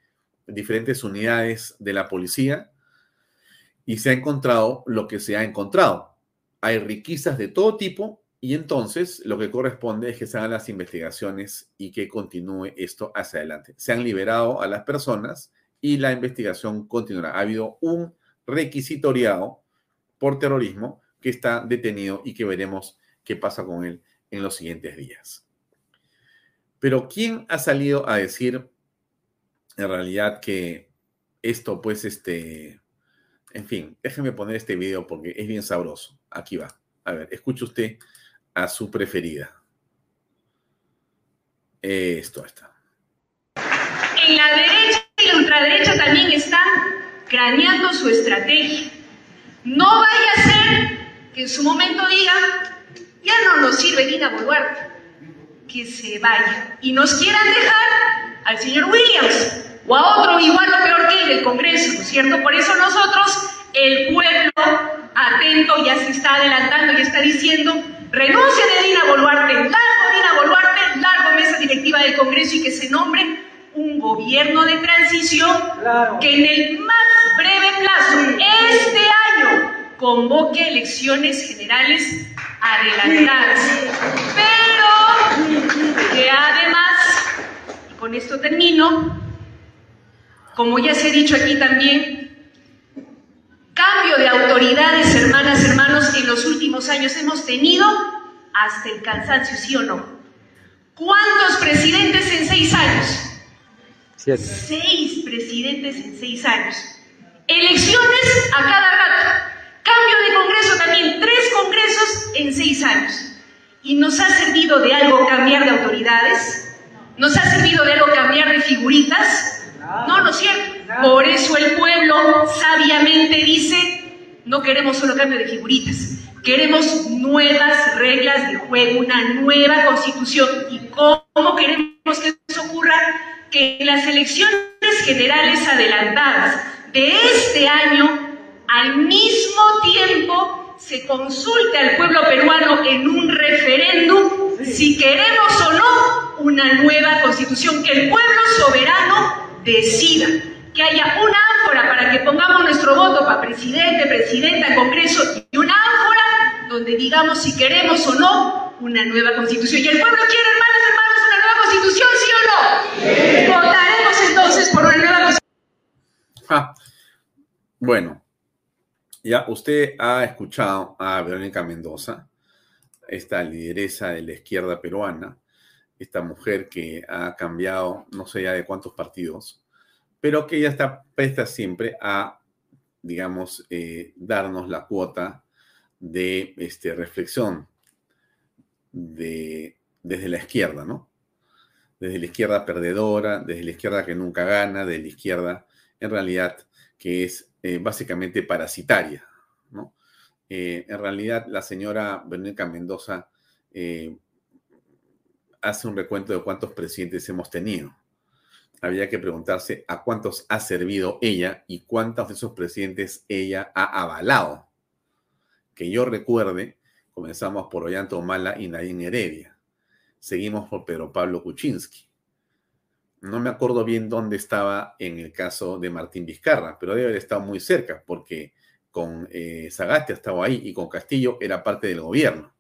diferentes unidades de la policía y se ha encontrado lo que se ha encontrado. Hay riquezas de todo tipo y entonces lo que corresponde es que se hagan las investigaciones y que continúe esto hacia adelante. Se han liberado a las personas y la investigación continuará. Ha habido un requisitoriado por terrorismo que está detenido y que veremos qué pasa con él en los siguientes días. Pero ¿quién ha salido a decir en realidad que esto, pues, este, en fin, déjeme poner este video porque es bien sabroso. Aquí va. A ver, escuche usted a su preferida. Esto está. En la derecha y la ultraderecha también están craneando su estrategia. No vaya a ser que en su momento digan, ya no nos sirve Dina Boluarte, que se vaya. Y nos quieran dejar al señor Williams o a otro igual o peor que él, el Congreso, ¿no es cierto? Por eso nosotros, el pueblo atento ya se está adelantando y está diciendo, renuncia de Dina Boluarte, largo Dina Boluarte, largo mesa directiva del Congreso y que se nombre un gobierno de transición que en el más breve plazo, este año, convoque elecciones generales adelantadas. Pero que además, y con esto termino, como ya se ha dicho aquí también, cambio de autoridades, hermanas, hermanos, en los últimos años hemos tenido hasta el cansancio, ¿sí o no? ¿Cuántos presidentes en seis años? Seis presidentes en seis años. Elecciones a cada rato. Cambio de Congreso también, tres congresos en seis años. ¿Y nos ha servido de algo cambiar de autoridades? ¿Nos ha servido de algo cambiar de figuritas? No, no es cierto. Por eso el pueblo sabiamente dice, no queremos solo cambio de figuritas, queremos nuevas reglas de juego, una nueva constitución. ¿Y cómo queremos que eso ocurra? Que en las elecciones generales adelantadas de este año al mismo tiempo se consulte al pueblo peruano en un referéndum si queremos o no una nueva constitución, que el pueblo soberano decida, que haya una ánfora para que pongamos nuestro voto para presidente, presidenta, congreso y una ánfora donde digamos si queremos o no una nueva constitución. Y el pueblo quiere, hermanos, hermanos, una nueva constitución, ¿sí o no? Votaremos entonces por una nueva constitución. Ah, bueno, ya usted ha escuchado a Verónica Mendoza, esta lideresa de la izquierda peruana, esta mujer que ha cambiado no sé ya de cuántos partidos, pero que ella está presta siempre a, digamos, eh, darnos la cuota de este, reflexión de, desde la izquierda, ¿no? Desde la izquierda perdedora, desde la izquierda que nunca gana, de la izquierda, en realidad, que es eh, básicamente parasitaria. Eh, en realidad, la señora Verónica Mendoza eh, hace un recuento de cuántos presidentes hemos tenido. Había que preguntarse a cuántos ha servido ella y cuántos de esos presidentes ella ha avalado. Que yo recuerde, comenzamos por Ollanta Humala y Nadine Heredia. Seguimos por Pedro Pablo Kuczynski. No me acuerdo bien dónde estaba en el caso de Martín Vizcarra, pero debe haber estado muy cerca, porque con eh, estaba ahí y con Castillo era parte del gobierno.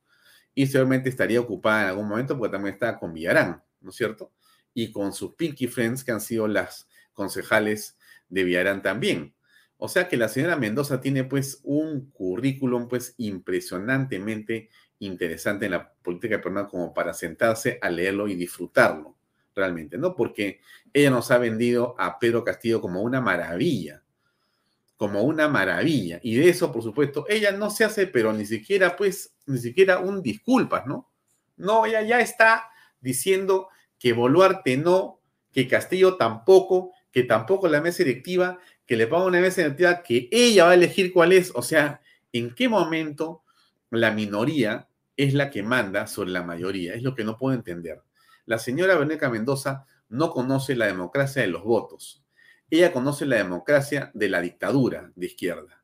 Y seguramente estaría ocupada en algún momento porque también estaba con Villarán, ¿no es cierto? Y con sus Pinky Friends, que han sido las concejales de Villarán también. O sea que la señora Mendoza tiene pues un currículum pues impresionantemente interesante en la política peruana como para sentarse a leerlo y disfrutarlo realmente, ¿no? Porque ella nos ha vendido a Pedro Castillo como una maravilla, como una maravilla. Y de eso, por supuesto, ella no se hace, pero ni siquiera, pues, ni siquiera un disculpas, ¿no? No, ella ya está diciendo que Boluarte no, que Castillo tampoco, que tampoco la mesa directiva, que le paga una mesa directiva que ella va a elegir cuál es. O sea, ¿en qué momento la minoría es la que manda sobre la mayoría? Es lo que no puedo entender. La señora Verónica Mendoza no conoce la democracia de los votos. Ella conoce la democracia de la dictadura de izquierda.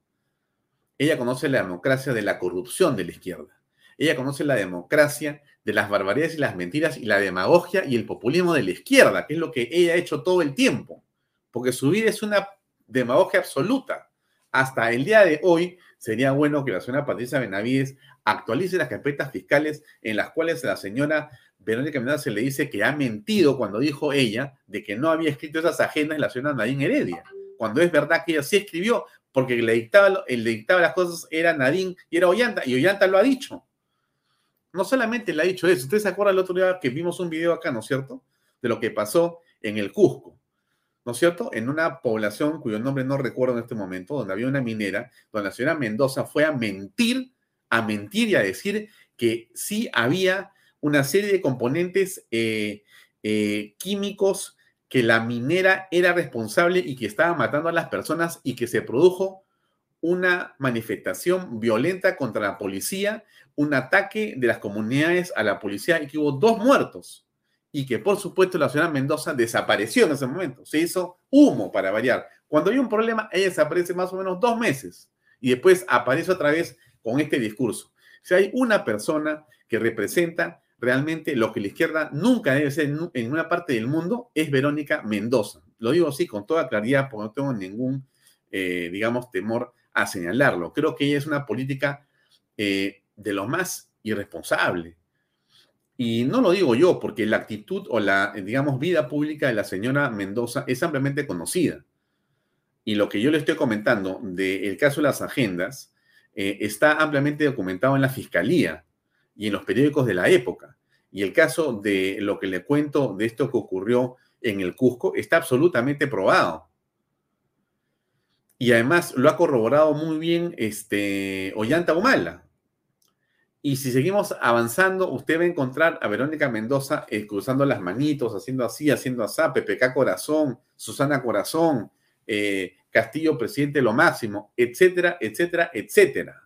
Ella conoce la democracia de la corrupción de la izquierda. Ella conoce la democracia de las barbaridades y las mentiras y la demagogia y el populismo de la izquierda, que es lo que ella ha hecho todo el tiempo. porque su vida es una demagogia absoluta. Hasta el día de hoy sería bueno que la señora Patricia Benavides actualice las carpetas fiscales en las cuales la señora Verónica Mendoza se le dice que ha mentido cuando dijo ella de que no había escrito esas agendas la señora Nadine Heredia, cuando es verdad que ella sí escribió, porque le dictaba, el dictaba las cosas era Nadine y era Ollanta, y Ollanta lo ha dicho. No solamente le ha dicho eso, ustedes se acuerdan el otro día que vimos un video acá, ¿no es cierto? De lo que pasó en el Cusco, ¿no es cierto? En una población cuyo nombre no recuerdo en este momento, donde había una minera, donde la señora Mendoza fue a mentir, a mentir y a decir que sí había una serie de componentes eh, eh, químicos que la minera era responsable y que estaba matando a las personas y que se produjo una manifestación violenta contra la policía, un ataque de las comunidades a la policía y que hubo dos muertos y que por supuesto la señora Mendoza desapareció en ese momento, se hizo humo para variar. Cuando hay un problema, ella desaparece más o menos dos meses y después aparece otra vez con este discurso. Si hay una persona que representa realmente lo que la izquierda nunca debe ser en una parte del mundo es Verónica Mendoza. Lo digo así con toda claridad porque no tengo ningún, eh, digamos, temor a señalarlo. Creo que ella es una política eh, de lo más irresponsable. Y no lo digo yo, porque la actitud o la, digamos, vida pública de la señora Mendoza es ampliamente conocida. Y lo que yo le estoy comentando del caso de las agendas eh, está ampliamente documentado en la fiscalía y en los periódicos de la época. Y el caso de lo que le cuento de esto que ocurrió en el Cusco está absolutamente probado. Y además lo ha corroborado muy bien este, Ollanta Humala. Y si seguimos avanzando, usted va a encontrar a Verónica Mendoza eh, cruzando las manitos, haciendo así, haciendo así, PPK Corazón, Susana Corazón, eh, Castillo Presidente lo máximo, etcétera, etcétera, etcétera.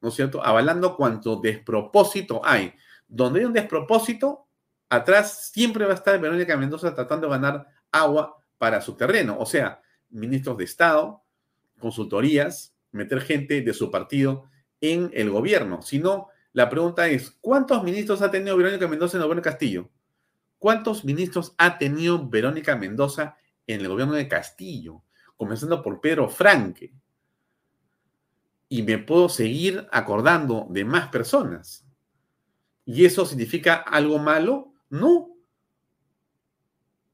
¿No es cierto? Avalando cuanto despropósito hay. Donde hay un despropósito, atrás siempre va a estar Verónica Mendoza tratando de ganar agua para su terreno. O sea, ministros de Estado, consultorías, meter gente de su partido en el gobierno. Si no, la pregunta es, ¿cuántos ministros ha tenido Verónica Mendoza en el gobierno de Castillo? ¿Cuántos ministros ha tenido Verónica Mendoza en el gobierno de Castillo? Comenzando por Pedro Franque y me puedo seguir acordando de más personas. ¿Y eso significa algo malo? No.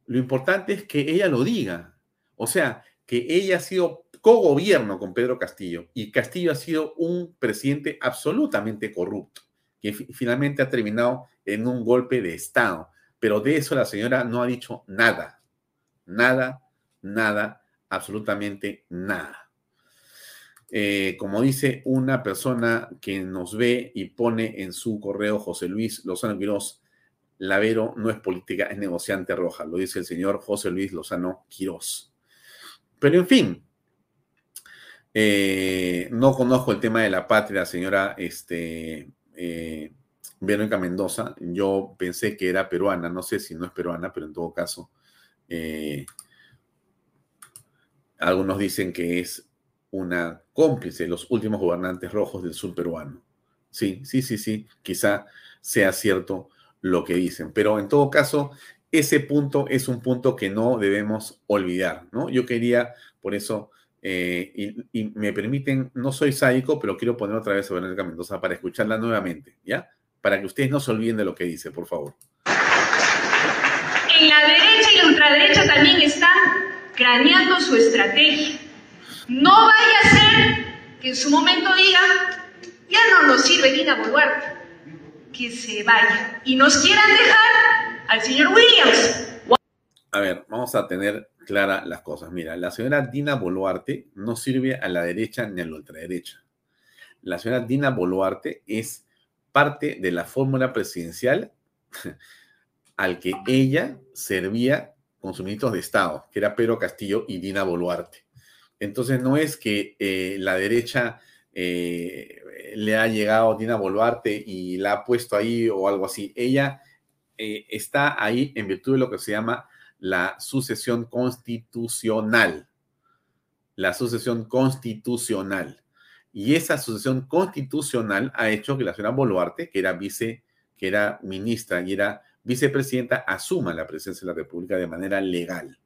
Lo importante es que ella lo diga. O sea, que ella ha sido cogobierno con Pedro Castillo y Castillo ha sido un presidente absolutamente corrupto, que finalmente ha terminado en un golpe de Estado. Pero de eso la señora no ha dicho nada. Nada, nada, absolutamente nada. Eh, como dice una persona que nos ve y pone en su correo José Luis Lozano Quirós, Lavero no es política, es negociante roja, lo dice el señor José Luis Lozano Quirós. Pero en fin, eh, no conozco el tema de la patria, señora este, eh, Verónica Mendoza. Yo pensé que era peruana, no sé si no es peruana, pero en todo caso, algunos dicen que es una cómplice de los últimos gobernantes rojos del sur peruano. Sí, sí, sí, sí, quizá sea cierto lo que dicen, pero en todo caso, ese punto es un punto que no debemos olvidar, ¿no? Yo quería, por eso, eh, y, me permiten, no soy sádico, pero quiero poner otra vez a Verónica Mendoza para escucharla nuevamente, ¿ya? Para que ustedes no se olviden de lo que dice, por favor. En la derecha y la ultraderecha también están craneando su estrategia no vaya a ser que en su momento diga, ya no nos sirve Dina Boluarte, que se vaya y nos quieran dejar al señor Williams. A ver, vamos a tener claras las cosas. Mira, la señora Dina Boluarte no sirve a la derecha ni a la ultraderecha. La señora Dina Boluarte es parte de la fórmula presidencial al que ella servía con sus ministros de Estado, que era Pedro Castillo y Dina Boluarte. Entonces no es que eh, la derecha eh, le ha llegado Dina Boluarte y la ha puesto ahí o algo así. Ella eh, está ahí en virtud de lo que se llama la sucesión constitucional. La sucesión constitucional. Y esa sucesión constitucional ha hecho que la señora Boluarte, que era vice, que era ministra y era vicepresidenta, asuma la presidencia de la República de manera legal.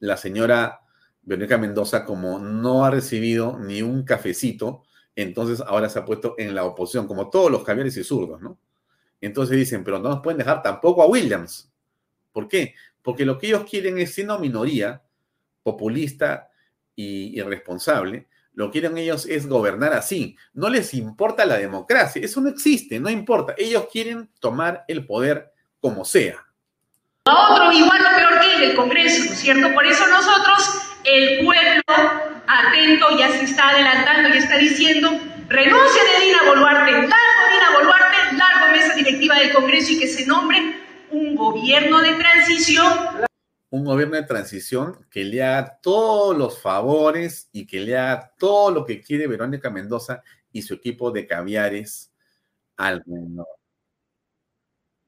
la señora Verónica Mendoza, como no ha recibido ni un cafecito, entonces ahora se ha puesto en la oposición, como todos los caviares y zurdos, ¿no? Entonces dicen, pero no nos pueden dejar tampoco a Williams. ¿Por qué? Porque lo que ellos quieren es, siendo minoría, populista y irresponsable, lo que quieren ellos es gobernar así. No les importa la democracia, eso no existe, no importa. Ellos quieren tomar el poder como sea. A otro igual o peor que el Congreso, ¿no es cierto? Por eso nosotros, el pueblo atento ya se está adelantando y está diciendo, renuncia de Dina Boluarte, largo Dina Boluarte, largo mesa directiva del Congreso y que se nombre un gobierno de transición un gobierno de transición que le haga todos los favores y que le haga todo lo que quiere Verónica Mendoza y su equipo de caviares al menor.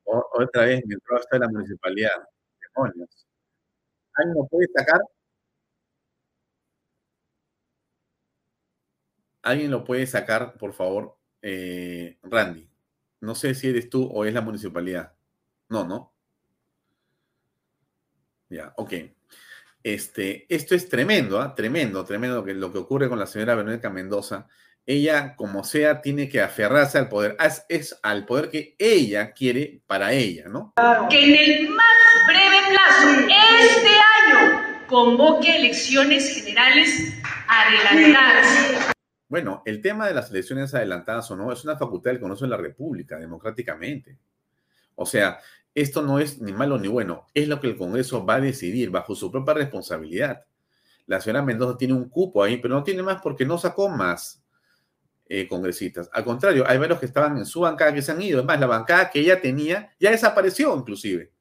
otra vez me entró hasta la municipalidad. Demonios. ¿Alguien lo puede sacar? ¿Alguien lo puede sacar, por favor? Eh, Randy. No sé si eres tú o es la municipalidad. No, no. Ya, ok. Este, esto es tremendo, ¿ah? tremendo, tremendo lo que, lo que ocurre con la señora Verónica Mendoza. Ella, como sea, tiene que aferrarse al poder, es, es, al poder que ella quiere para ella, ¿no? Que en el más breve plazo, este año, convoque elecciones generales adelantadas. Bueno, el tema de las elecciones adelantadas o no es una facultad del Congreso de la República, democráticamente. O sea, esto no es ni malo ni bueno, es lo que el Congreso va a decidir bajo su propia responsabilidad. La señora Mendoza tiene un cupo ahí, pero no tiene más porque no sacó más eh, congresistas. Al contrario, hay varios que estaban en su bancada que se han ido. Es más, la bancada que ella tenía ya desapareció inclusive.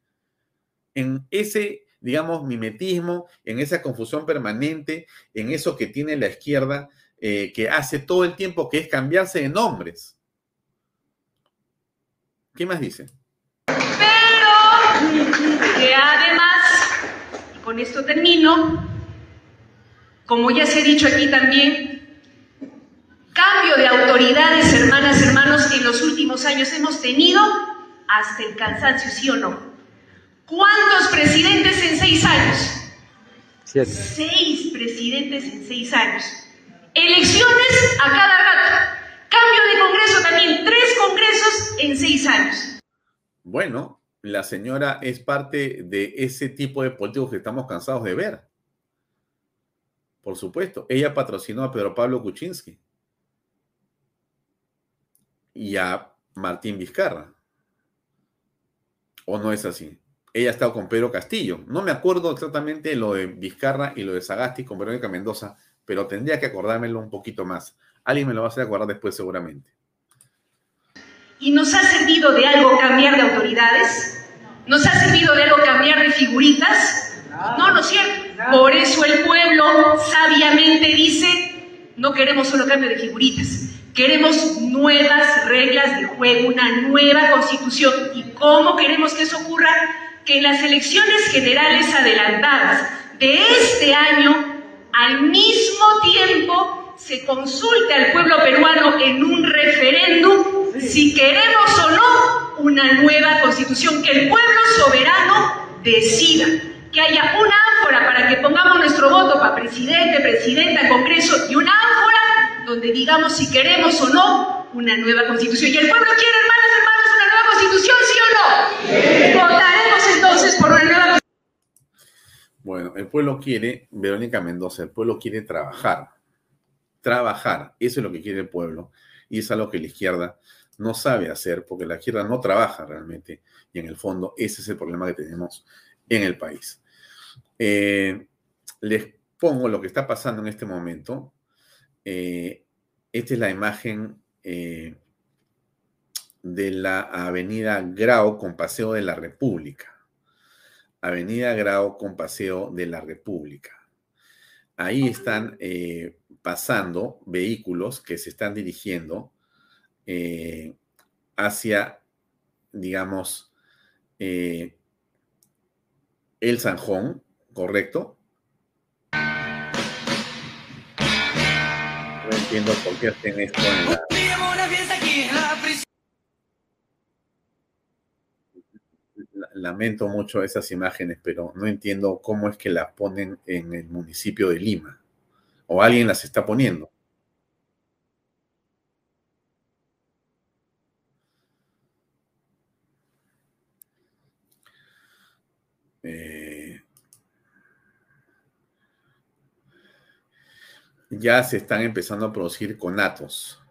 En ese, digamos, mimetismo, en esa confusión permanente, en eso que tiene la izquierda, eh, que hace todo el tiempo, que es cambiarse de nombres. ¿Qué más dice? que además, con esto termino, como ya se ha dicho aquí también, cambio de autoridades, hermanas, hermanos, en los últimos años hemos tenido hasta el cansancio, ¿sí o no? ¿Cuántos presidentes en seis años? Seis presidentes en seis años. Elecciones a cada rato. Cambio de Congreso también, tres congresos en seis años. Bueno, la señora es parte de ese tipo de políticos que estamos cansados de ver. Por supuesto, ella patrocinó a Pedro Pablo Kuczynski y a Martín Vizcarra. ¿O no es así? Ella ha estado con Pedro Castillo. No me acuerdo exactamente lo de Vizcarra y lo de Sagasti con Verónica Mendoza, pero tendría que acordármelo un poquito más. Alguien me lo va a hacer acordar después seguramente. ¿Y nos ha servido de algo cambiar de autoridades? ¿Nos ha servido de algo cambiar de figuritas? No, no es cierto. Por eso el pueblo sabiamente dice, no queremos solo cambio de figuritas, queremos nuevas reglas de juego, una nueva constitución. ¿Y cómo queremos que eso ocurra? Que en las elecciones generales adelantadas de este año, al mismo tiempo, se consulte al pueblo peruano en un referéndum si queremos o no una nueva constitución, que el pueblo soberano decida, que haya una ánfora para que pongamos nuestro voto para presidente, presidenta, congreso y una ánfora donde digamos si queremos o no una nueva constitución. Y el pueblo quiere, hermanos, hermanos, una nueva constitución, ¿sí o no? Votaremos entonces por una nueva constitución. Bueno, el pueblo quiere, Verónica Mendoza, el pueblo quiere trabajar. Trabajar, eso es lo que quiere el pueblo. Y es algo que la izquierda no sabe hacer porque la izquierda no trabaja realmente y en el fondo ese es el problema que tenemos en el país. Eh, les pongo lo que está pasando en este momento. Eh, esta es la imagen eh, de la avenida Grau con Paseo de la República. Avenida Grau con Paseo de la República. Ahí están pasando vehículos que se están dirigiendo eh, hacia, digamos, eh, el Sanjón, ¿correcto? No entiendo por qué hacen esto en la... lamento mucho esas imágenes, pero no entiendo cómo es que las ponen en el municipio de Lima. O alguien las está poniendo. Eh, ya se están empezando a producir conatos.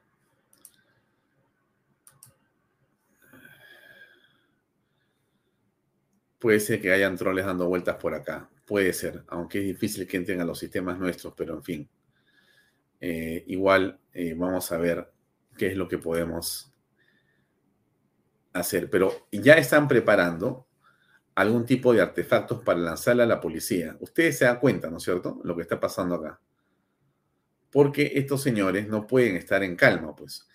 Puede ser que hayan troles dando vueltas por acá. Puede ser, aunque es difícil que entren a los sistemas nuestros, pero en fin. Eh, igual eh, vamos a ver qué es lo que podemos hacer. Pero ya están preparando algún tipo de artefactos para lanzarle a la policía. Ustedes se dan cuenta, ¿no es cierto? Lo que está pasando acá. Porque estos señores no pueden estar en calma, pues.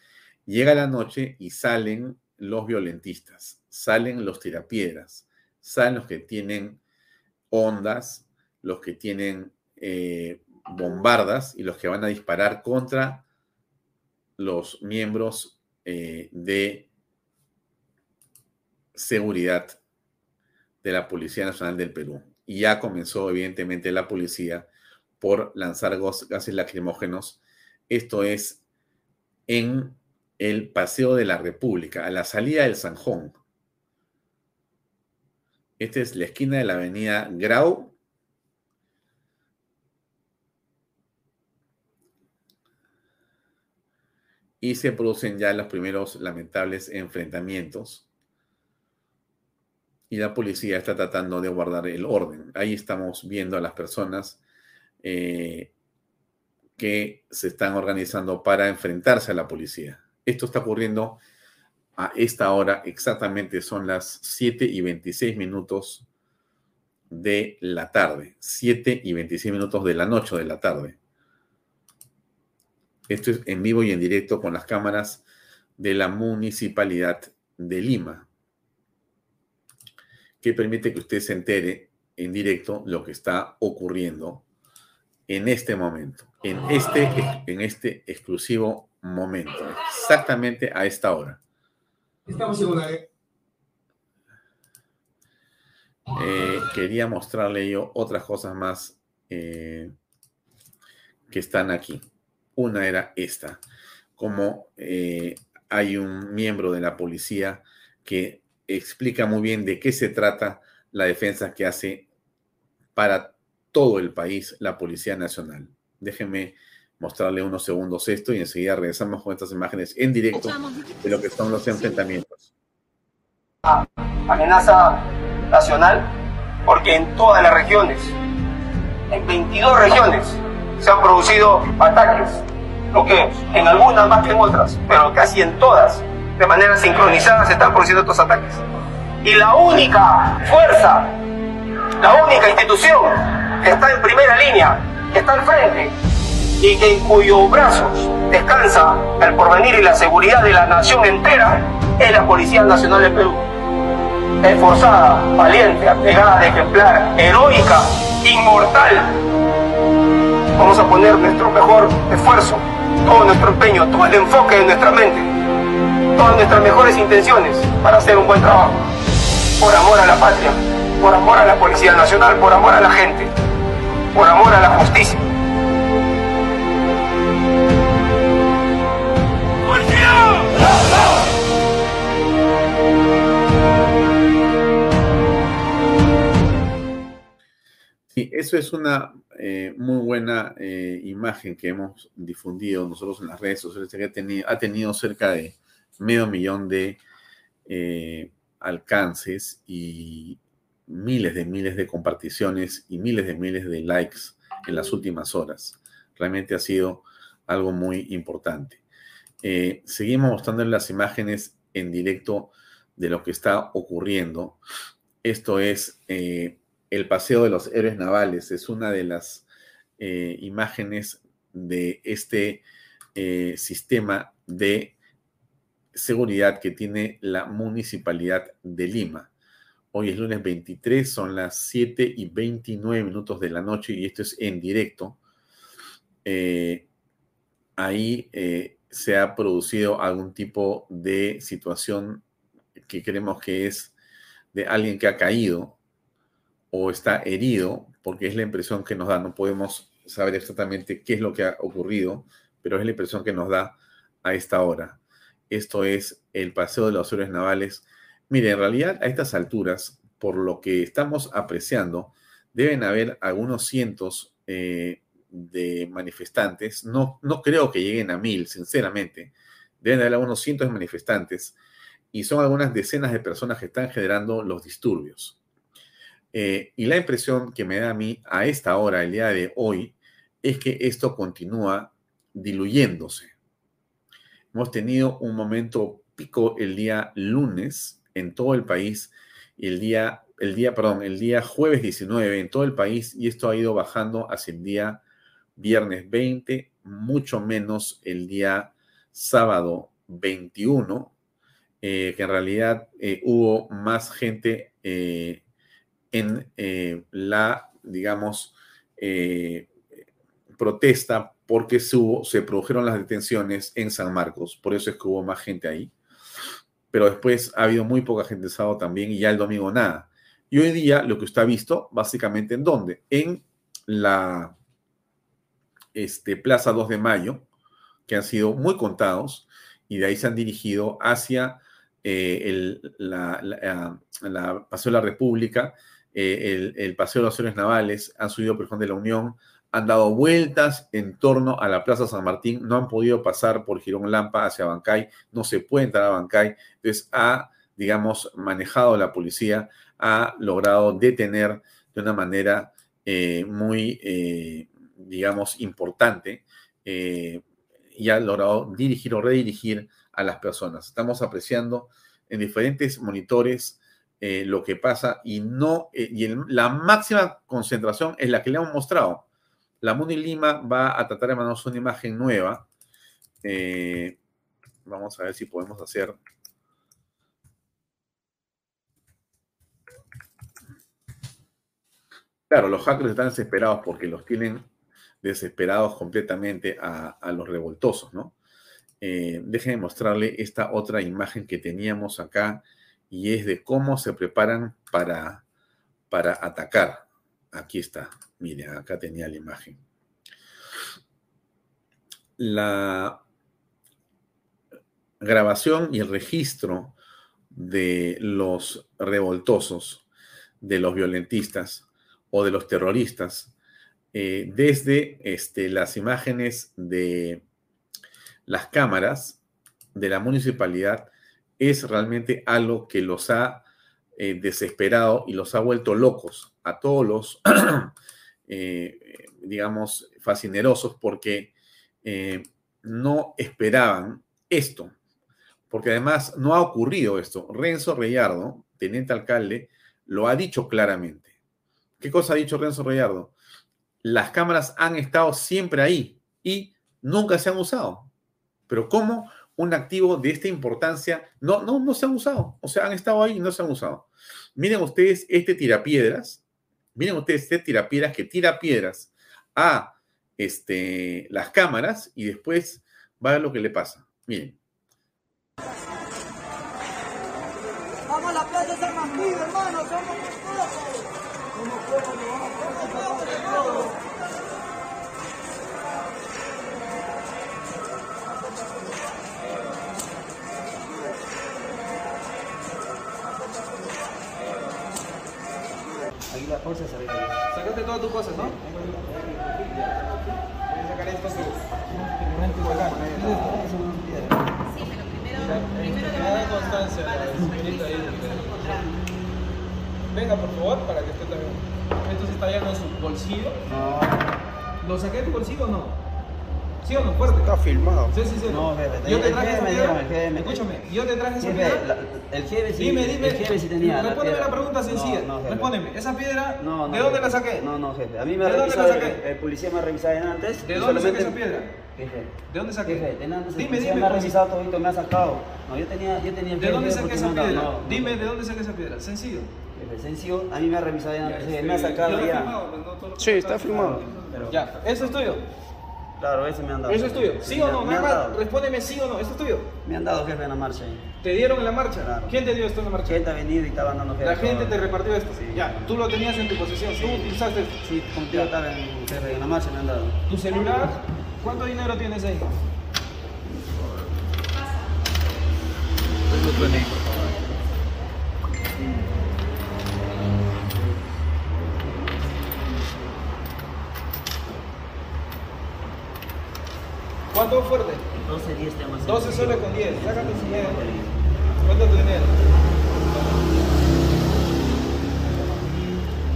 Llega la noche y salen los violentistas, salen los tirapiedras, salen los que tienen ondas, los que tienen eh, bombardas y los que van a disparar contra los miembros eh, de seguridad de la Policía Nacional del Perú. Y ya comenzó, evidentemente, la policía por lanzar gases lacrimógenos. Esto es en el Paseo de la República, a la salida del Sanjón. Esta es la esquina de la avenida Grau. Y se producen ya los primeros lamentables enfrentamientos y la policía está tratando de guardar el orden. Ahí estamos viendo a las personas eh, que se están organizando para enfrentarse a la policía. Esto está ocurriendo a esta hora, exactamente son las 7 y 26 minutos de la tarde, 7 y 26 minutos de la noche de la tarde. Esto es en vivo y en directo con las cámaras de la Municipalidad de Lima que permite que usted se entere en directo lo que está ocurriendo en este momento, en este, en este exclusivo momento, exactamente a esta hora. Estamos en una... Eh, quería mostrarle yo otras cosas más eh, que están aquí. Una era esta, como eh, hay un miembro de la policía que explica muy bien de qué se trata la defensa que hace para todo el país la Policía Nacional. Déjenme mostrarle unos segundos esto y enseguida regresamos con estas imágenes en directo de lo que son los enfrentamientos. Amenaza nacional porque en todas las regiones, en 22 regiones, se han producido ataques, lo que en algunas más que en otras, pero casi en todas de manera sincronizada se están produciendo estos ataques. Y la única fuerza, la única institución que está en primera línea, que está al frente y que en cuyos brazos descansa el porvenir y la seguridad de la nación entera es la Policía Nacional de Perú. Esforzada, valiente, apegada, ejemplar, heroica, inmortal. Vamos a poner nuestro mejor esfuerzo, todo nuestro empeño, todo el enfoque de nuestra mente todas nuestras mejores intenciones para hacer un buen trabajo. Por amor a la patria, por amor a la Policía Nacional, por amor a la gente, por amor a la justicia. Sí, eso es una eh, muy buena eh, imagen que hemos difundido nosotros en las redes sociales, que ha tenido, cerca de medio millón de eh, alcances y miles de miles de comparticiones y miles de miles de likes en las últimas horas. Realmente ha sido algo muy importante. Seguimos mostrando las imágenes en directo de lo que está ocurriendo. Esto es el Paseo de los Héroes Navales. Es una de las imágenes de este sistema de seguridad que tiene la Municipalidad de Lima. Hoy es lunes 23, son las 7 y 29 minutos de la noche y esto es en directo. Eh, ahí eh, se ha producido algún tipo de situación que creemos que es de alguien que ha caído o está herido, porque es la impresión que nos da. No podemos saber exactamente qué es lo que ha ocurrido, pero es la impresión que nos da a esta hora. Esto es el paseo de los héroes navales. Mire, en realidad a estas alturas, por lo que estamos apreciando, deben haber algunos cientos eh, de manifestantes. No, no creo que lleguen a mil, sinceramente. Deben haber algunos cientos de manifestantes y son algunas decenas de personas que están generando los disturbios. Eh, y la impresión que me da a mí a esta hora, el día de hoy, es que esto continúa diluyéndose. Hemos tenido un momento pico el día lunes en todo el país y el día, el día, perdón, el día jueves 19 en todo el país y esto ha ido bajando hacia el día viernes 20, mucho menos el día sábado 21, eh, que en realidad eh, hubo más gente en la, digamos, protesta porque se, se produjeron las detenciones en San Marcos, por eso es que hubo más gente ahí. Pero después ha habido muy poca gente el sábado también y ya el domingo nada. Y hoy día lo que usted ha visto, básicamente, ¿en dónde? En la este, Plaza 2 de Mayo, que han sido muy contados, y de ahí se han dirigido hacia eh, el, la, la, Paseo de la República, eh, el, el, Paseo de los Héroes Navales, han subido por de la Unión, han dado vueltas en torno a la Plaza San Martín, no han podido pasar por Girón Lampa hacia Bancay, no se puede entrar a Bancay, entonces ha, digamos, manejado la policía, ha logrado detener de una manera eh, muy digamos, importante eh, y ha logrado dirigir o redirigir a las personas. Estamos apreciando en diferentes monitores eh, lo que pasa y no eh, y la máxima concentración es la que le hemos mostrado. La Muni Lima va a tratar de mandarnos una imagen nueva. vamos a ver si podemos hacer. Claro, los hackers están desesperados porque los tienen desesperados completamente a, los revoltosos, ¿no? Eh, déjenme mostrarle esta otra imagen que teníamos acá y es de cómo se preparan para, para atacar. Aquí está, miren, acá tenía la imagen. La grabación y el registro de los revoltosos, de los violentistas o de los terroristas eh, desde este, las imágenes de las cámaras de la municipalidad es realmente algo que los ha eh, desesperado y los ha vuelto locos a todos los, eh, digamos, fascinerosos porque no esperaban esto, porque además no ha ocurrido esto. Renzo Reyardo, teniente alcalde, lo ha dicho claramente. ¿Qué cosa ha dicho Renzo Reyardo? las cámaras han estado siempre ahí y nunca se han usado. Pero ¿cómo un activo de esta importancia no, no, no se han usado? O sea, han estado ahí y no se han usado. Miren ustedes este tirapiedras. Miren ustedes este tirapiedras que tira piedras a este, las cámaras y después va a ver lo que le pasa. Miren. Vamos a la playa San Martín, hermano. Sácate todas tus cosas, ¿no? Voy a sacar esto que... Sí, pero primero... primero constancia Venga, por favor, para que esté también. Esto se está yendo en su bolsillo. No. ¿Lo saqué de tu bolsillo o no? ¿Sí o no? Fuerte. Está filmado. Sí, sí, sí. No, jefe. Yo te traje esa piedra. Escúchame, yo te traje esa piedra. La, el jefe sí. Dime, dime. El jefe sí tenía. Respóndeme la, la, pregunta sencilla. No, no. Respóndeme. ¿Esa piedra no, no, de dónde jefe. la saqué? No, no, jefe. A mí me ¿De ha dónde la revisado, saqué? el, el policía me ha revisado antes. ¿De dónde saqué esa piedra? Jefe. ¿De dónde saqué? Jefe, de nada, el Dime, policía dime. me ha pues. revisado todito, me ha sacado. No, yo tenía, yo tenía el ¿De dónde saqué esa piedra? Dime, ¿de dónde saqué esa piedra? Sencillo. Jefe, sencillo, a mí me ha revisado antes, este, me ha sacado ya. filmado, pues, Sí, está está filmado. Pero ya, eso es tuyo. Claro, ese me han dado. ¿Eso es tuyo? ¿Sí o no? Me han Nada más, dado. respóndeme sí o no. ¿Esto es tuyo? Me han dado jefe en la marcha. ¿Te dieron en la marcha? ¿Quién te dio esto en la marcha? Gente ha venido y estaban dando jefe. La gente todo. te repartió esto. Ya, tú lo tenías en tu posesión. Tú utilizaste esto. Sí, yo estaba en jefe en la marcha me han dado. ¿Tu celular? ¿Cuánto dinero tienes ahí? ¿Cuánto fuerte? 12, 10 temas. 12 soles con 10. Sácate tu dinero. ¿Cuánto tu dinero?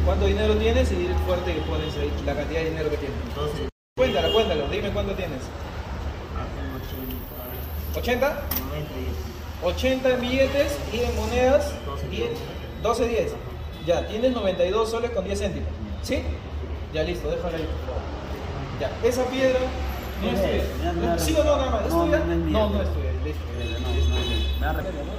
¿Cuánto dinero tienes? Y el fuerte que pones ahí, la cantidad de dinero que tienes. Cuéntalo, cuéntalo. Dime cuánto tienes. 80? 80 en billetes y en monedas 10, 12, 10. Ya, tienes 92 soles con 10 céntimos. ¿Sí? Ya listo, déjala ahí. Ya, esa piedra no es tuya. ¿Sí o no, nada más? ¿Es No, no. Me repetido.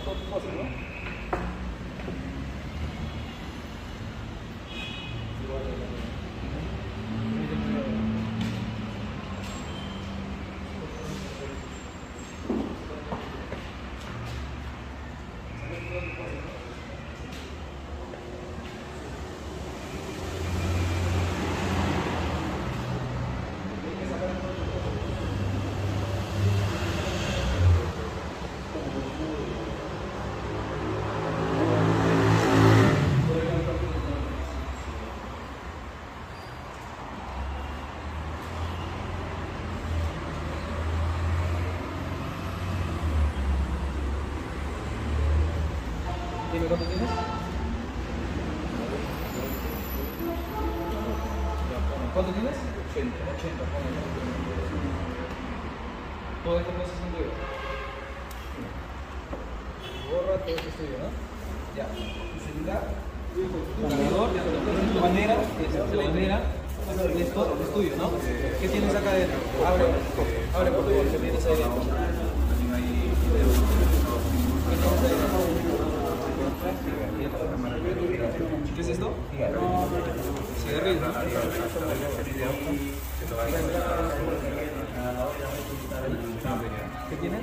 Dime cuánto tienes. ¿Cuánto tienes? 80. 80, Todas estas cosas son tuyas. Gorra, todo esto es tuyo, ¿no? Ya. Tu celular, tu cargador, tu bandera, tu bandera, esto es tuyo, ¿no? ¿Qué tienes acá adentro? Abre, abre por favor, ¿qué tienes ahí dentro? ¿Qué es esto? Cigarrillo, ¿no? ¿Qué tiene?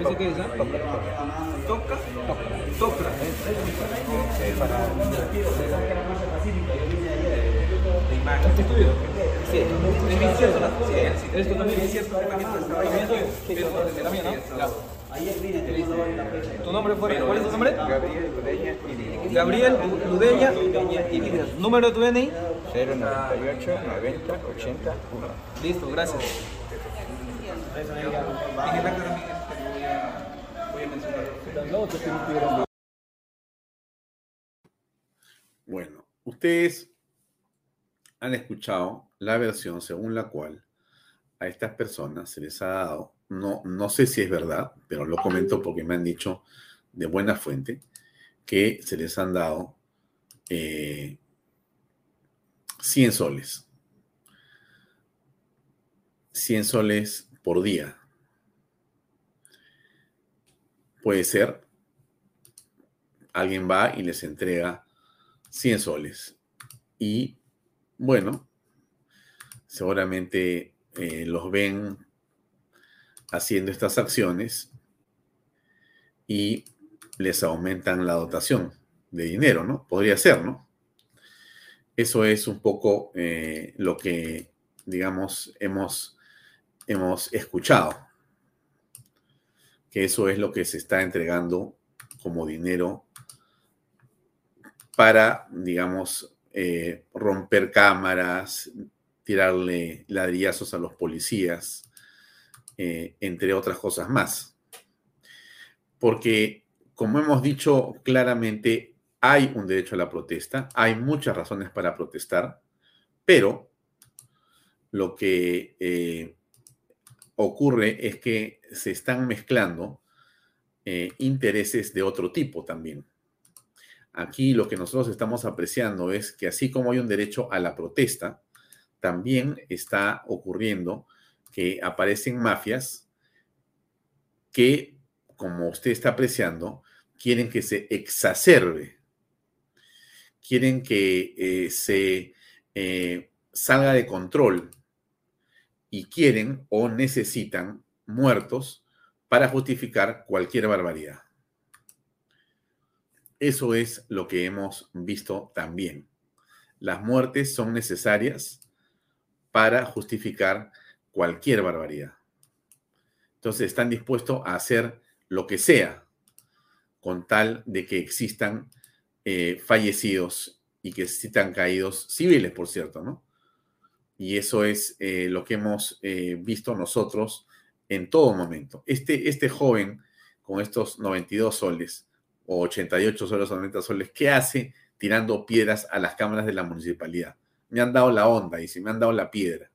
¿Ese qué es? ah? Toca. Toca. ¿Este es tuyo? Sí. ¿Es cierto? Sí. ¿Tu nombre fue? ¿Cuál es tu nombre? Gabriel Ludeña y Gabriel Ludeña y Vidas. ¿Número de tu DNI? 098 90 80 1. Listo, gracias. Bueno, ustedes han escuchado la versión según la cual a estas personas se les ha dado, no, no sé si es verdad, pero lo comento porque me han dicho de buena fuente, que se les han dado eh, 100 soles. 100 soles por día. Puede ser, alguien va y les entrega 100 soles. Y bueno, seguramente eh, los ven haciendo estas acciones y les aumentan la dotación de dinero, ¿no? Podría ser, ¿no? Eso es un poco eh, lo que, digamos, hemos, hemos escuchado, que eso es lo que se está entregando como dinero para, digamos, eh, romper cámaras, tirarle ladrillazos a los policías, eh, entre otras cosas más. Porque, como hemos dicho claramente, hay un derecho a la protesta, hay muchas razones para protestar, pero lo que eh, ocurre es que se están mezclando eh, intereses de otro tipo también. Aquí lo que nosotros estamos apreciando es que así como hay un derecho a la protesta, también está ocurriendo que aparecen mafias que, como usted está apreciando, quieren que se exacerbe, quieren que eh, se eh, salga de control y quieren o necesitan muertos para justificar cualquier barbaridad. Eso es lo que hemos visto también. Las muertes son necesarias para justificar cualquier barbaridad. Entonces están dispuestos a hacer lo que sea con tal de que existan eh, fallecidos y que existan caídos civiles, por cierto, ¿no? Y eso es eh, lo que hemos eh, visto nosotros en todo momento. Este, este joven con estos 92 soles o 88 soles o 90 soles, ¿qué hace tirando piedras a las cámaras de la municipalidad? Me han dado la onda, y si me han dado la piedra.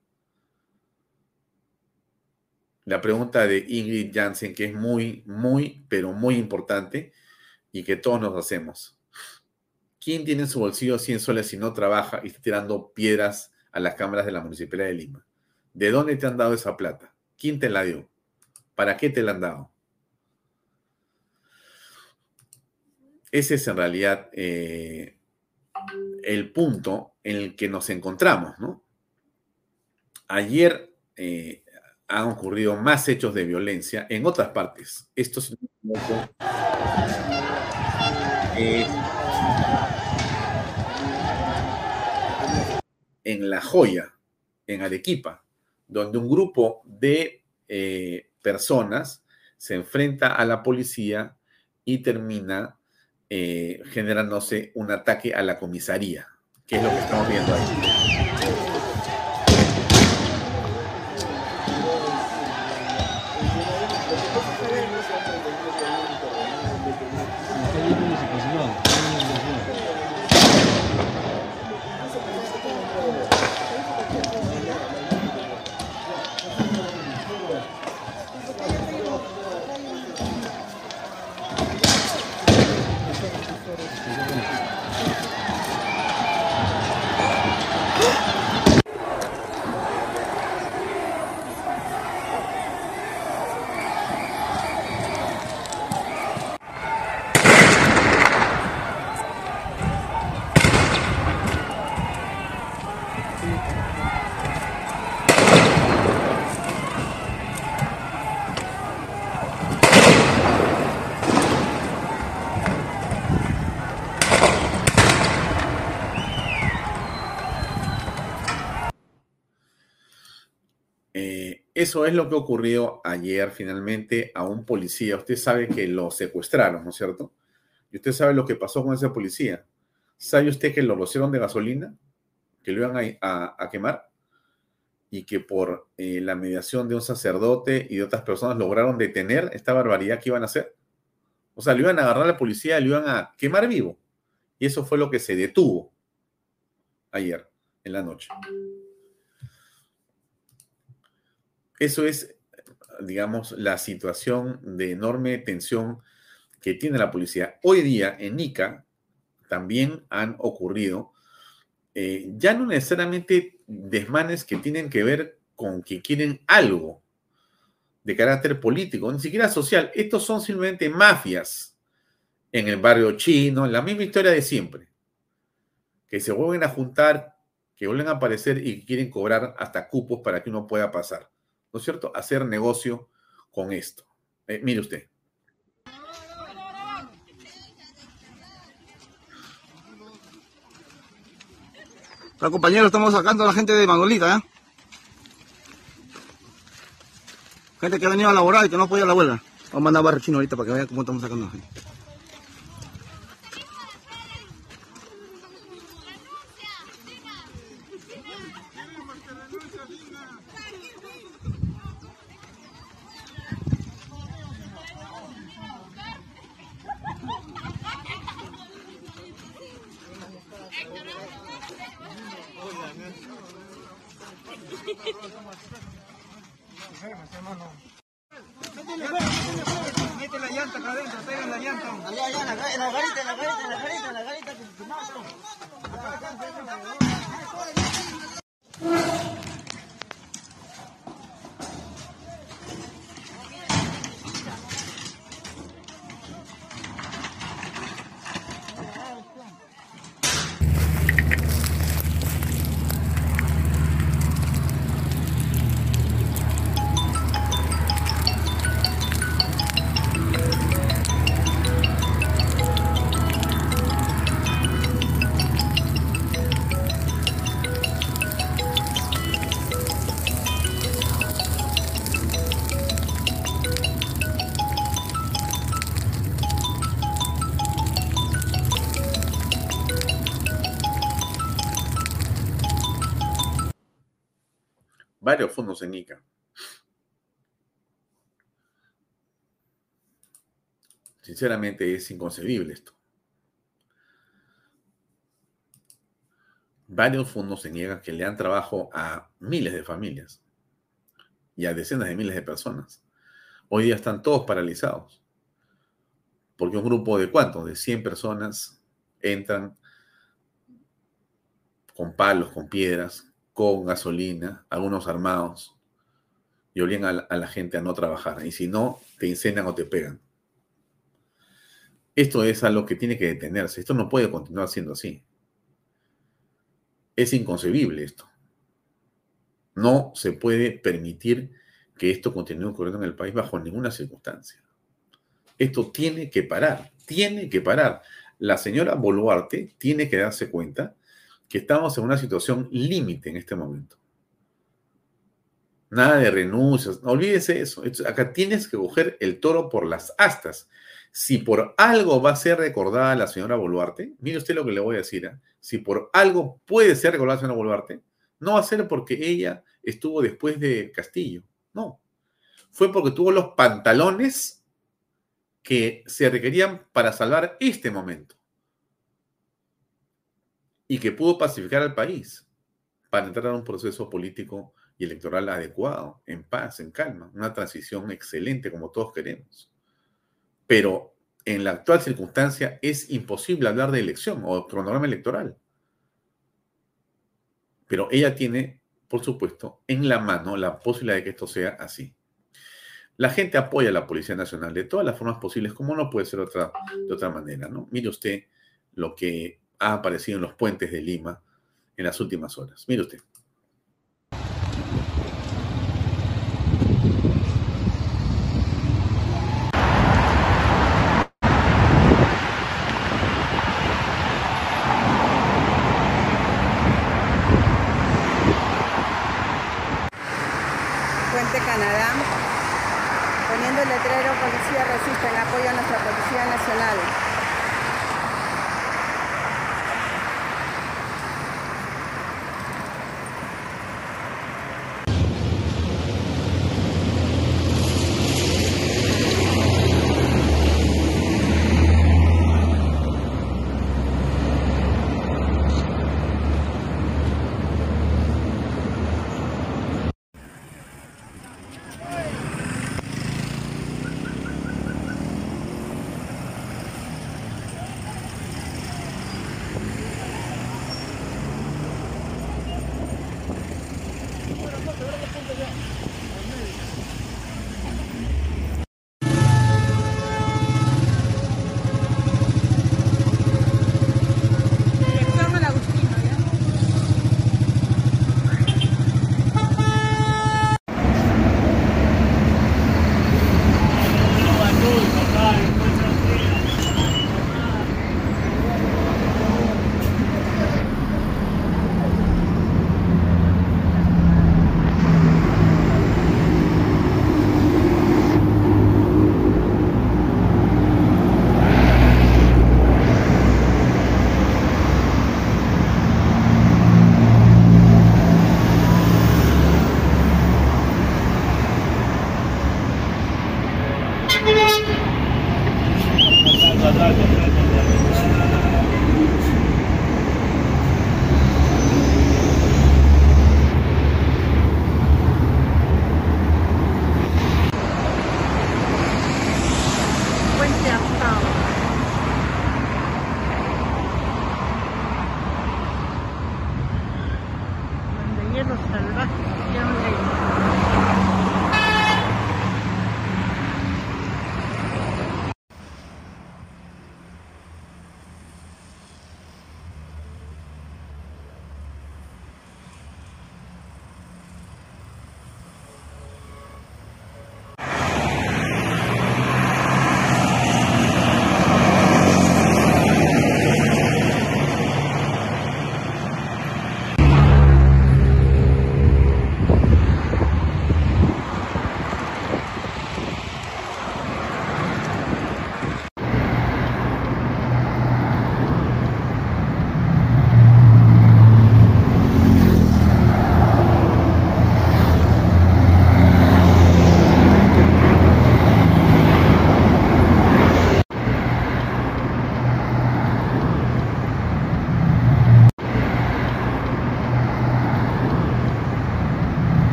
La pregunta de Ingrid Jansen, que es muy, muy, pero muy importante y que todos nos hacemos. ¿Quién tiene en su bolsillo 100 soles si no trabaja y está tirando piedras a las cámaras de la Municipalidad de Lima? ¿De dónde te han dado esa plata? ¿Quién te la dio? ¿Para qué te la han dado? Ese es en realidad eh, el punto en el que nos encontramos, ¿no? Ayer eh, han ocurrido más hechos de violencia en otras partes. Esto es eh, en La Joya, en Arequipa, donde un grupo de eh, personas se enfrenta a la policía y termina eh, generándose un ataque a la comisaría, que es lo que estamos viendo ahí. Eso es lo que ocurrió ayer finalmente a un policía. Usted sabe que lo secuestraron, ¿no es cierto? Y usted sabe lo que pasó con ese policía. ¿Sabe usted que lo rociaron de gasolina? Que lo iban a, quemar. Y que por eh, la mediación de un sacerdote y de otras personas lograron detener esta barbaridad que iban a hacer. O sea, lo iban a agarrar a la policía lo iban a quemar vivo. Y eso fue lo que se detuvo ayer en la noche. Eso es, digamos, la situación de enorme tensión que tiene la policía. Hoy día en Ica también han ocurrido, eh, ya no necesariamente desmanes que tienen que ver con que quieren algo de carácter político, ni siquiera social. Estos son simplemente mafias en el barrio chino, la misma historia de siempre, que se vuelven a juntar, que vuelven a aparecer y quieren cobrar hasta cupos para que uno pueda pasar. ¿No es cierto?, hacer negocio con esto. Eh, mire usted. Hola compañeros, estamos sacando a la gente de Manolita, ¿eh? Gente que ha venido a laborar y que no puede ir a la huelga. Vamos a mandar a barrio chino ahorita para que vean cómo estamos sacando a la gente. Varios fondos en ICA. Sinceramente es inconcebible esto. Varios fondos se niegan que le dan trabajo a miles de familias y a decenas de miles de personas. Hoy día están todos paralizados. Porque un grupo de cuántos? De 100 personas entran con palos, con piedras, con gasolina, algunos armados, y obligan a la, a la gente a no trabajar. Y si no, te incendian o te pegan. Esto es algo que tiene que detenerse. Esto no puede continuar siendo así. Es inconcebible esto. No se puede permitir que esto continúe ocurriendo en el país bajo ninguna circunstancia. Esto tiene que parar, tiene que parar. La señora Boluarte tiene que darse cuenta que estamos en una situación límite en este momento. Nada de renuncias, no olvídese eso. Acá tienes que coger el toro por las astas. Si por algo va a ser recordada la señora Boluarte, mire usted lo que le voy a decir, ¿eh? si por algo puede ser recordada la señora Boluarte, no va a ser porque ella estuvo después de Castillo, no. Fue porque tuvo los pantalones que se requerían para salvar este momento y que pudo pacificar al país para entrar a un proceso político y electoral adecuado, en paz, en calma, una transición excelente como todos queremos. Pero en la actual circunstancia es imposible hablar de elección o cronograma electoral. Pero ella tiene, por supuesto, en la mano la posibilidad de que esto sea así. La gente apoya a la Policía Nacional de todas las formas posibles, como no puede ser otra, de otra manera, ¿no? Mire usted lo que ha aparecido en los puentes de Lima en las últimas horas. Mire usted.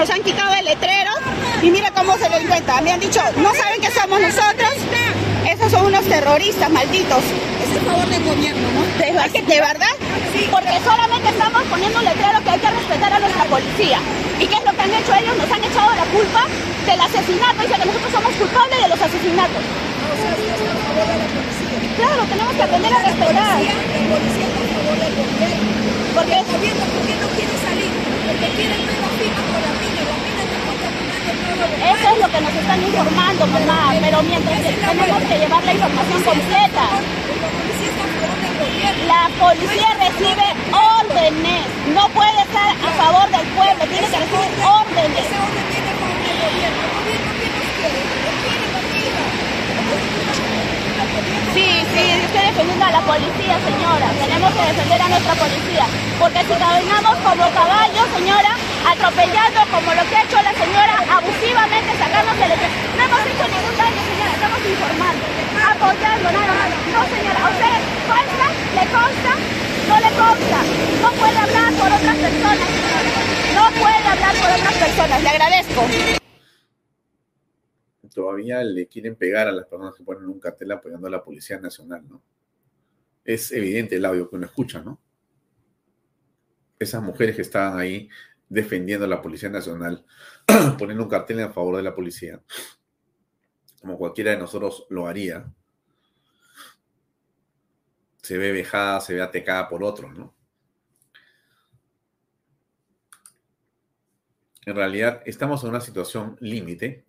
Nos han quitado el letrero y mira cómo se les cuenta. Me han dicho, no saben que somos nosotros. Esos son unos terroristas malditos. Es a favor del gobierno, ¿no? ¿De, de verdad? Porque solamente estamos poniendo un letrero que hay que respetar a nuestra policía. ¿Y qué es lo que han hecho ellos? Nos han echado la culpa del asesinato. Dicen que nosotros somos culpables de los asesinatos. O sea, usted está a favor de la policía. Claro, tenemos que aprender a La respetar. policía, la policía está a favor del gobierno. Porque el gobierno, ¿por qué no quiere salir? Porque quieren nuevas firmas con las minas. Las minas están contaminando todo el Eso es lo que nos están informando, mamá. Pero mientras que tenemos que llevar la información completa. La policía recibe órdenes. No puede estar a favor del pueblo. Tiene que recibir órdenes. Sí, sí, estoy defendiendo a la policía, señora. Tenemos que defender a nuestra policía. Porque si caminamos como caballos, señora, atropellando como lo que ha hecho la señora, abusivamente sacamos el... No hemos hecho ningún daño, señora. Estamos informando, apoyando, nada más. No, señora, ¿a usted consta? ¿Le consta? No le consta. No puede hablar por otras personas. No puede hablar por otras personas. Le agradezco. Todavía le quieren pegar a las personas que ponen un cartel apoyando a la Policía Nacional, ¿no? Es evidente el audio que uno escucha, ¿no? Esas mujeres que estaban ahí defendiendo a la Policía Nacional, poniendo un cartel en favor de la policía, como cualquiera de nosotros lo haría, se ve vejada, se ve atacada por otros, ¿no? En realidad, estamos en una situación límite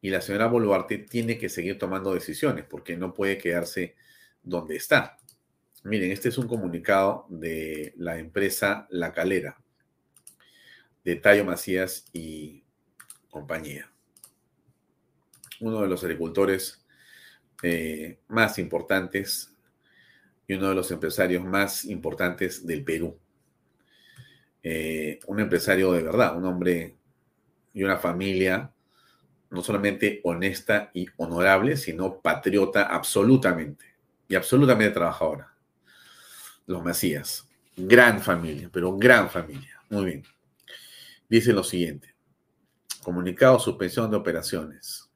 y la señora Boluarte tiene que seguir tomando decisiones porque no puede quedarse donde está. Miren, este es un comunicado de la empresa La Calera, de Tayo Macías y compañía. Uno de los agricultores eh, más importantes y uno de los empresarios más importantes del Perú. Eh, un empresario de verdad, un hombre y una familia no solamente honesta y honorable, sino patriota absolutamente y absolutamente trabajadora. Los Macías, gran familia, pero gran familia. Muy bien. Dice lo siguiente. Comunicado suspensión de operaciones.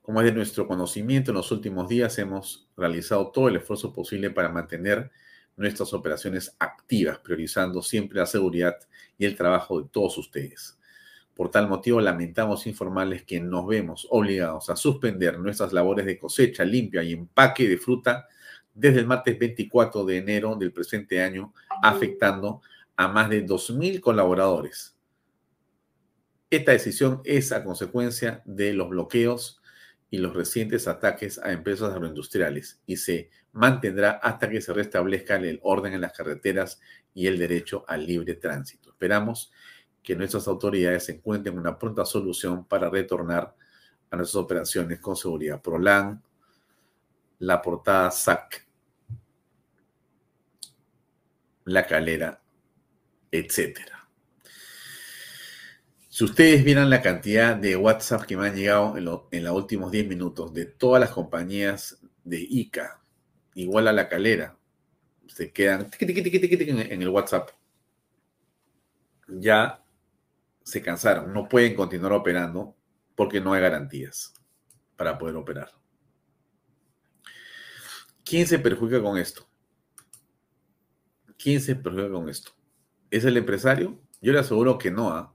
Como es de nuestro conocimiento, en los últimos días hemos realizado todo el esfuerzo posible para mantener nuestras operaciones activas, priorizando siempre la seguridad y el trabajo de todos ustedes. Por tal motivo, lamentamos informarles que nos vemos obligados a suspender nuestras labores de cosecha, limpia y empaque de fruta desde el martes 24 de enero del presente año, afectando a más de 2.000 colaboradores. Esta decisión es a consecuencia de los bloqueos y los recientes ataques a empresas agroindustriales y se mantendrá hasta que se restablezca el orden en las carreteras y el derecho al libre tránsito. Esperamos que nuestras autoridades encuentren una pronta solución para retornar a nuestras operaciones con seguridad. Prolan, la portada SAC, la calera, etcétera. Si ustedes vieran la cantidad de WhatsApp que me han llegado en, en los últimos 10 minutos de todas las compañías de ICA, igual a la calera, se quedan en el WhatsApp. Ya se cansaron, no pueden continuar operando porque no hay garantías para poder operar. ¿Quién se perjudica con esto? ¿Quién se perjudica con esto? ¿Es el empresario? Yo le aseguro que no. ¿ah?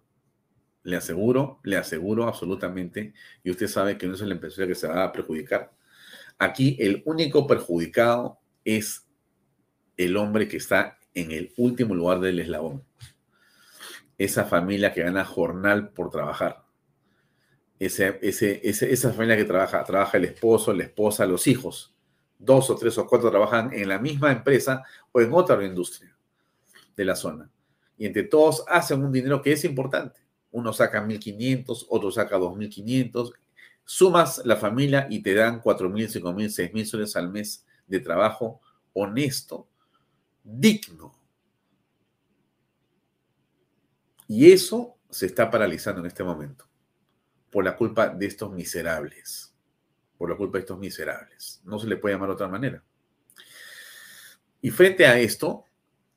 Le aseguro, le aseguro absolutamente, y usted sabe que no es el empresario que se va a perjudicar. Aquí el único perjudicado es el hombre que está en el último lugar del eslabón. Esa familia que gana jornal por trabajar. Ese, ese, esa familia que trabaja, trabaja el esposo, la esposa, los hijos. Dos o tres o cuatro trabajan en la misma empresa o en otra industria de la zona. Y entre todos hacen un dinero que es importante. Uno saca 1.500, otro saca 2.500. Sumas la familia y te dan 4.000, 5.000, 6.000 soles al mes de trabajo honesto, digno. Y eso se está paralizando en este momento por la culpa de estos miserables. Por la culpa de estos miserables. No se le puede llamar de otra manera. Y frente a esto,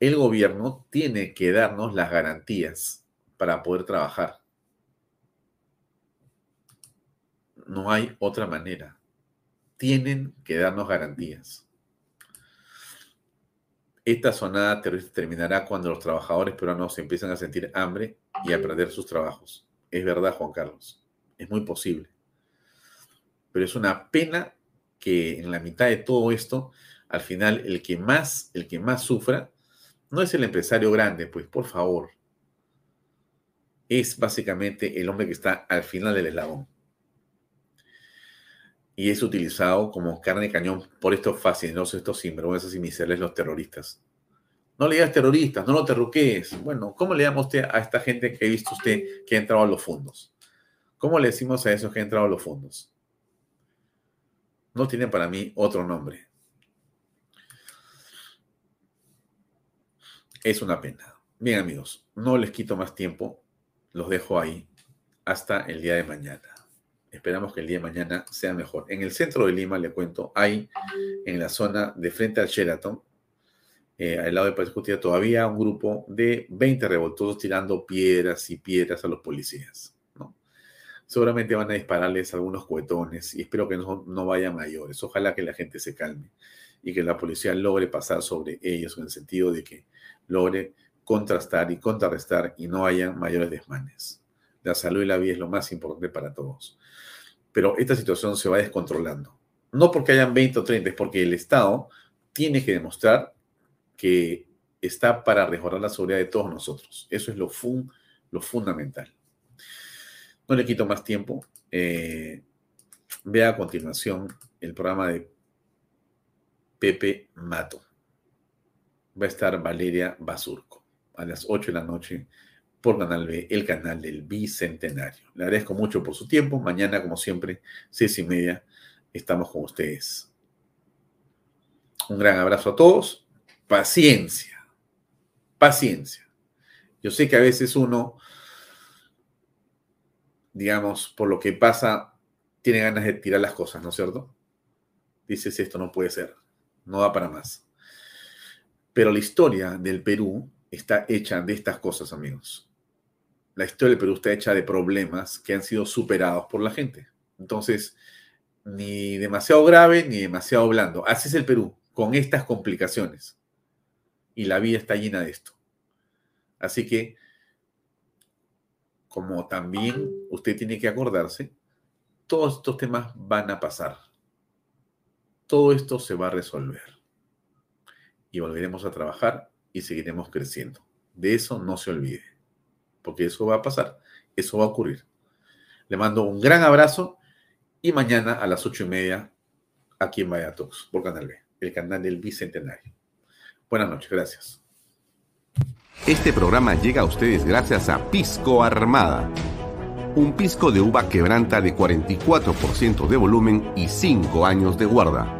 el gobierno tiene que darnos las garantías para poder trabajar. No hay otra manera. Tienen que darnos garantías. Esta sonada terrorista terminará cuando los trabajadores peruanos empiezan a sentir hambre y a perder sus trabajos. Es verdad, Juan Carlos. Es muy posible. Pero es una pena que en la mitad de todo esto, al final, el que más, el que más sufra, no es el empresario grande, pues, por favor. Es básicamente el hombre que está al final del eslabón. Y es utilizado como carne de cañón por estos fascinosos, estos sinvergüenzas y miserables, los terroristas. No le digas terroristas, no lo terruquees. Bueno, ¿cómo le llama usted a esta gente que ha visto usted que ha entrado a los fondos? ¿Cómo le decimos a esos que han entrado a los fondos? No tiene para mí otro nombre. Es una pena. Bien amigos, no les quito más tiempo. Los dejo ahí hasta el día de mañana. Esperamos que el día de mañana sea mejor. En el centro de Lima, le cuento, hay en la zona de frente al Sheraton, eh, al lado de Palacio Justicia, todavía un grupo de 20 revoltosos tirando piedras y piedras a los policías. ¿no? Seguramente van a dispararles algunos cuetones y espero que no, no vayan mayores. Ojalá que la gente se calme y que la policía logre pasar sobre ellos en el sentido de que logre contrastar y contrarrestar y no haya mayores desmanes. La salud y la vida es lo más importante para todos. Pero esta situación se va descontrolando. No porque hayan 20 o 30, es porque el Estado tiene que demostrar que está para mejorar la seguridad de todos nosotros. Eso es lo, fun, lo fundamental. No le quito más tiempo. Eh, vea a continuación el programa de Pepe Mato. Va a estar Valeria Basurco a las 8 de la noche por Canal B, el canal del Bicentenario. Le agradezco mucho por su tiempo. Mañana, como siempre, seis y media, estamos con ustedes. Un gran abrazo a todos. Paciencia. Paciencia. Yo sé que a veces uno, digamos, por lo que pasa, tiene ganas de tirar las cosas, ¿no es cierto? Dices, esto no puede ser. No da para más. Pero la historia del Perú está hecha de estas cosas, amigos la historia del Perú está hecha de problemas que han sido superados por la gente. Entonces, ni demasiado grave ni demasiado blando. Así es el Perú, con estas complicaciones. Y la vida está llena de esto. Así que, como también usted tiene que acordarse, todos estos temas van a pasar. Todo esto se va a resolver. Y volveremos a trabajar y seguiremos creciendo. De eso no se olvide porque eso va a pasar, eso va a ocurrir. Le mando un gran abrazo y mañana a las ocho y media aquí en Vaya Talks por Canal B, el canal del Bicentenario. Buenas noches, gracias. Este programa llega a ustedes gracias a Pisco Armada. Un pisco de uva quebranta de 44% de volumen y 5 años de guarda.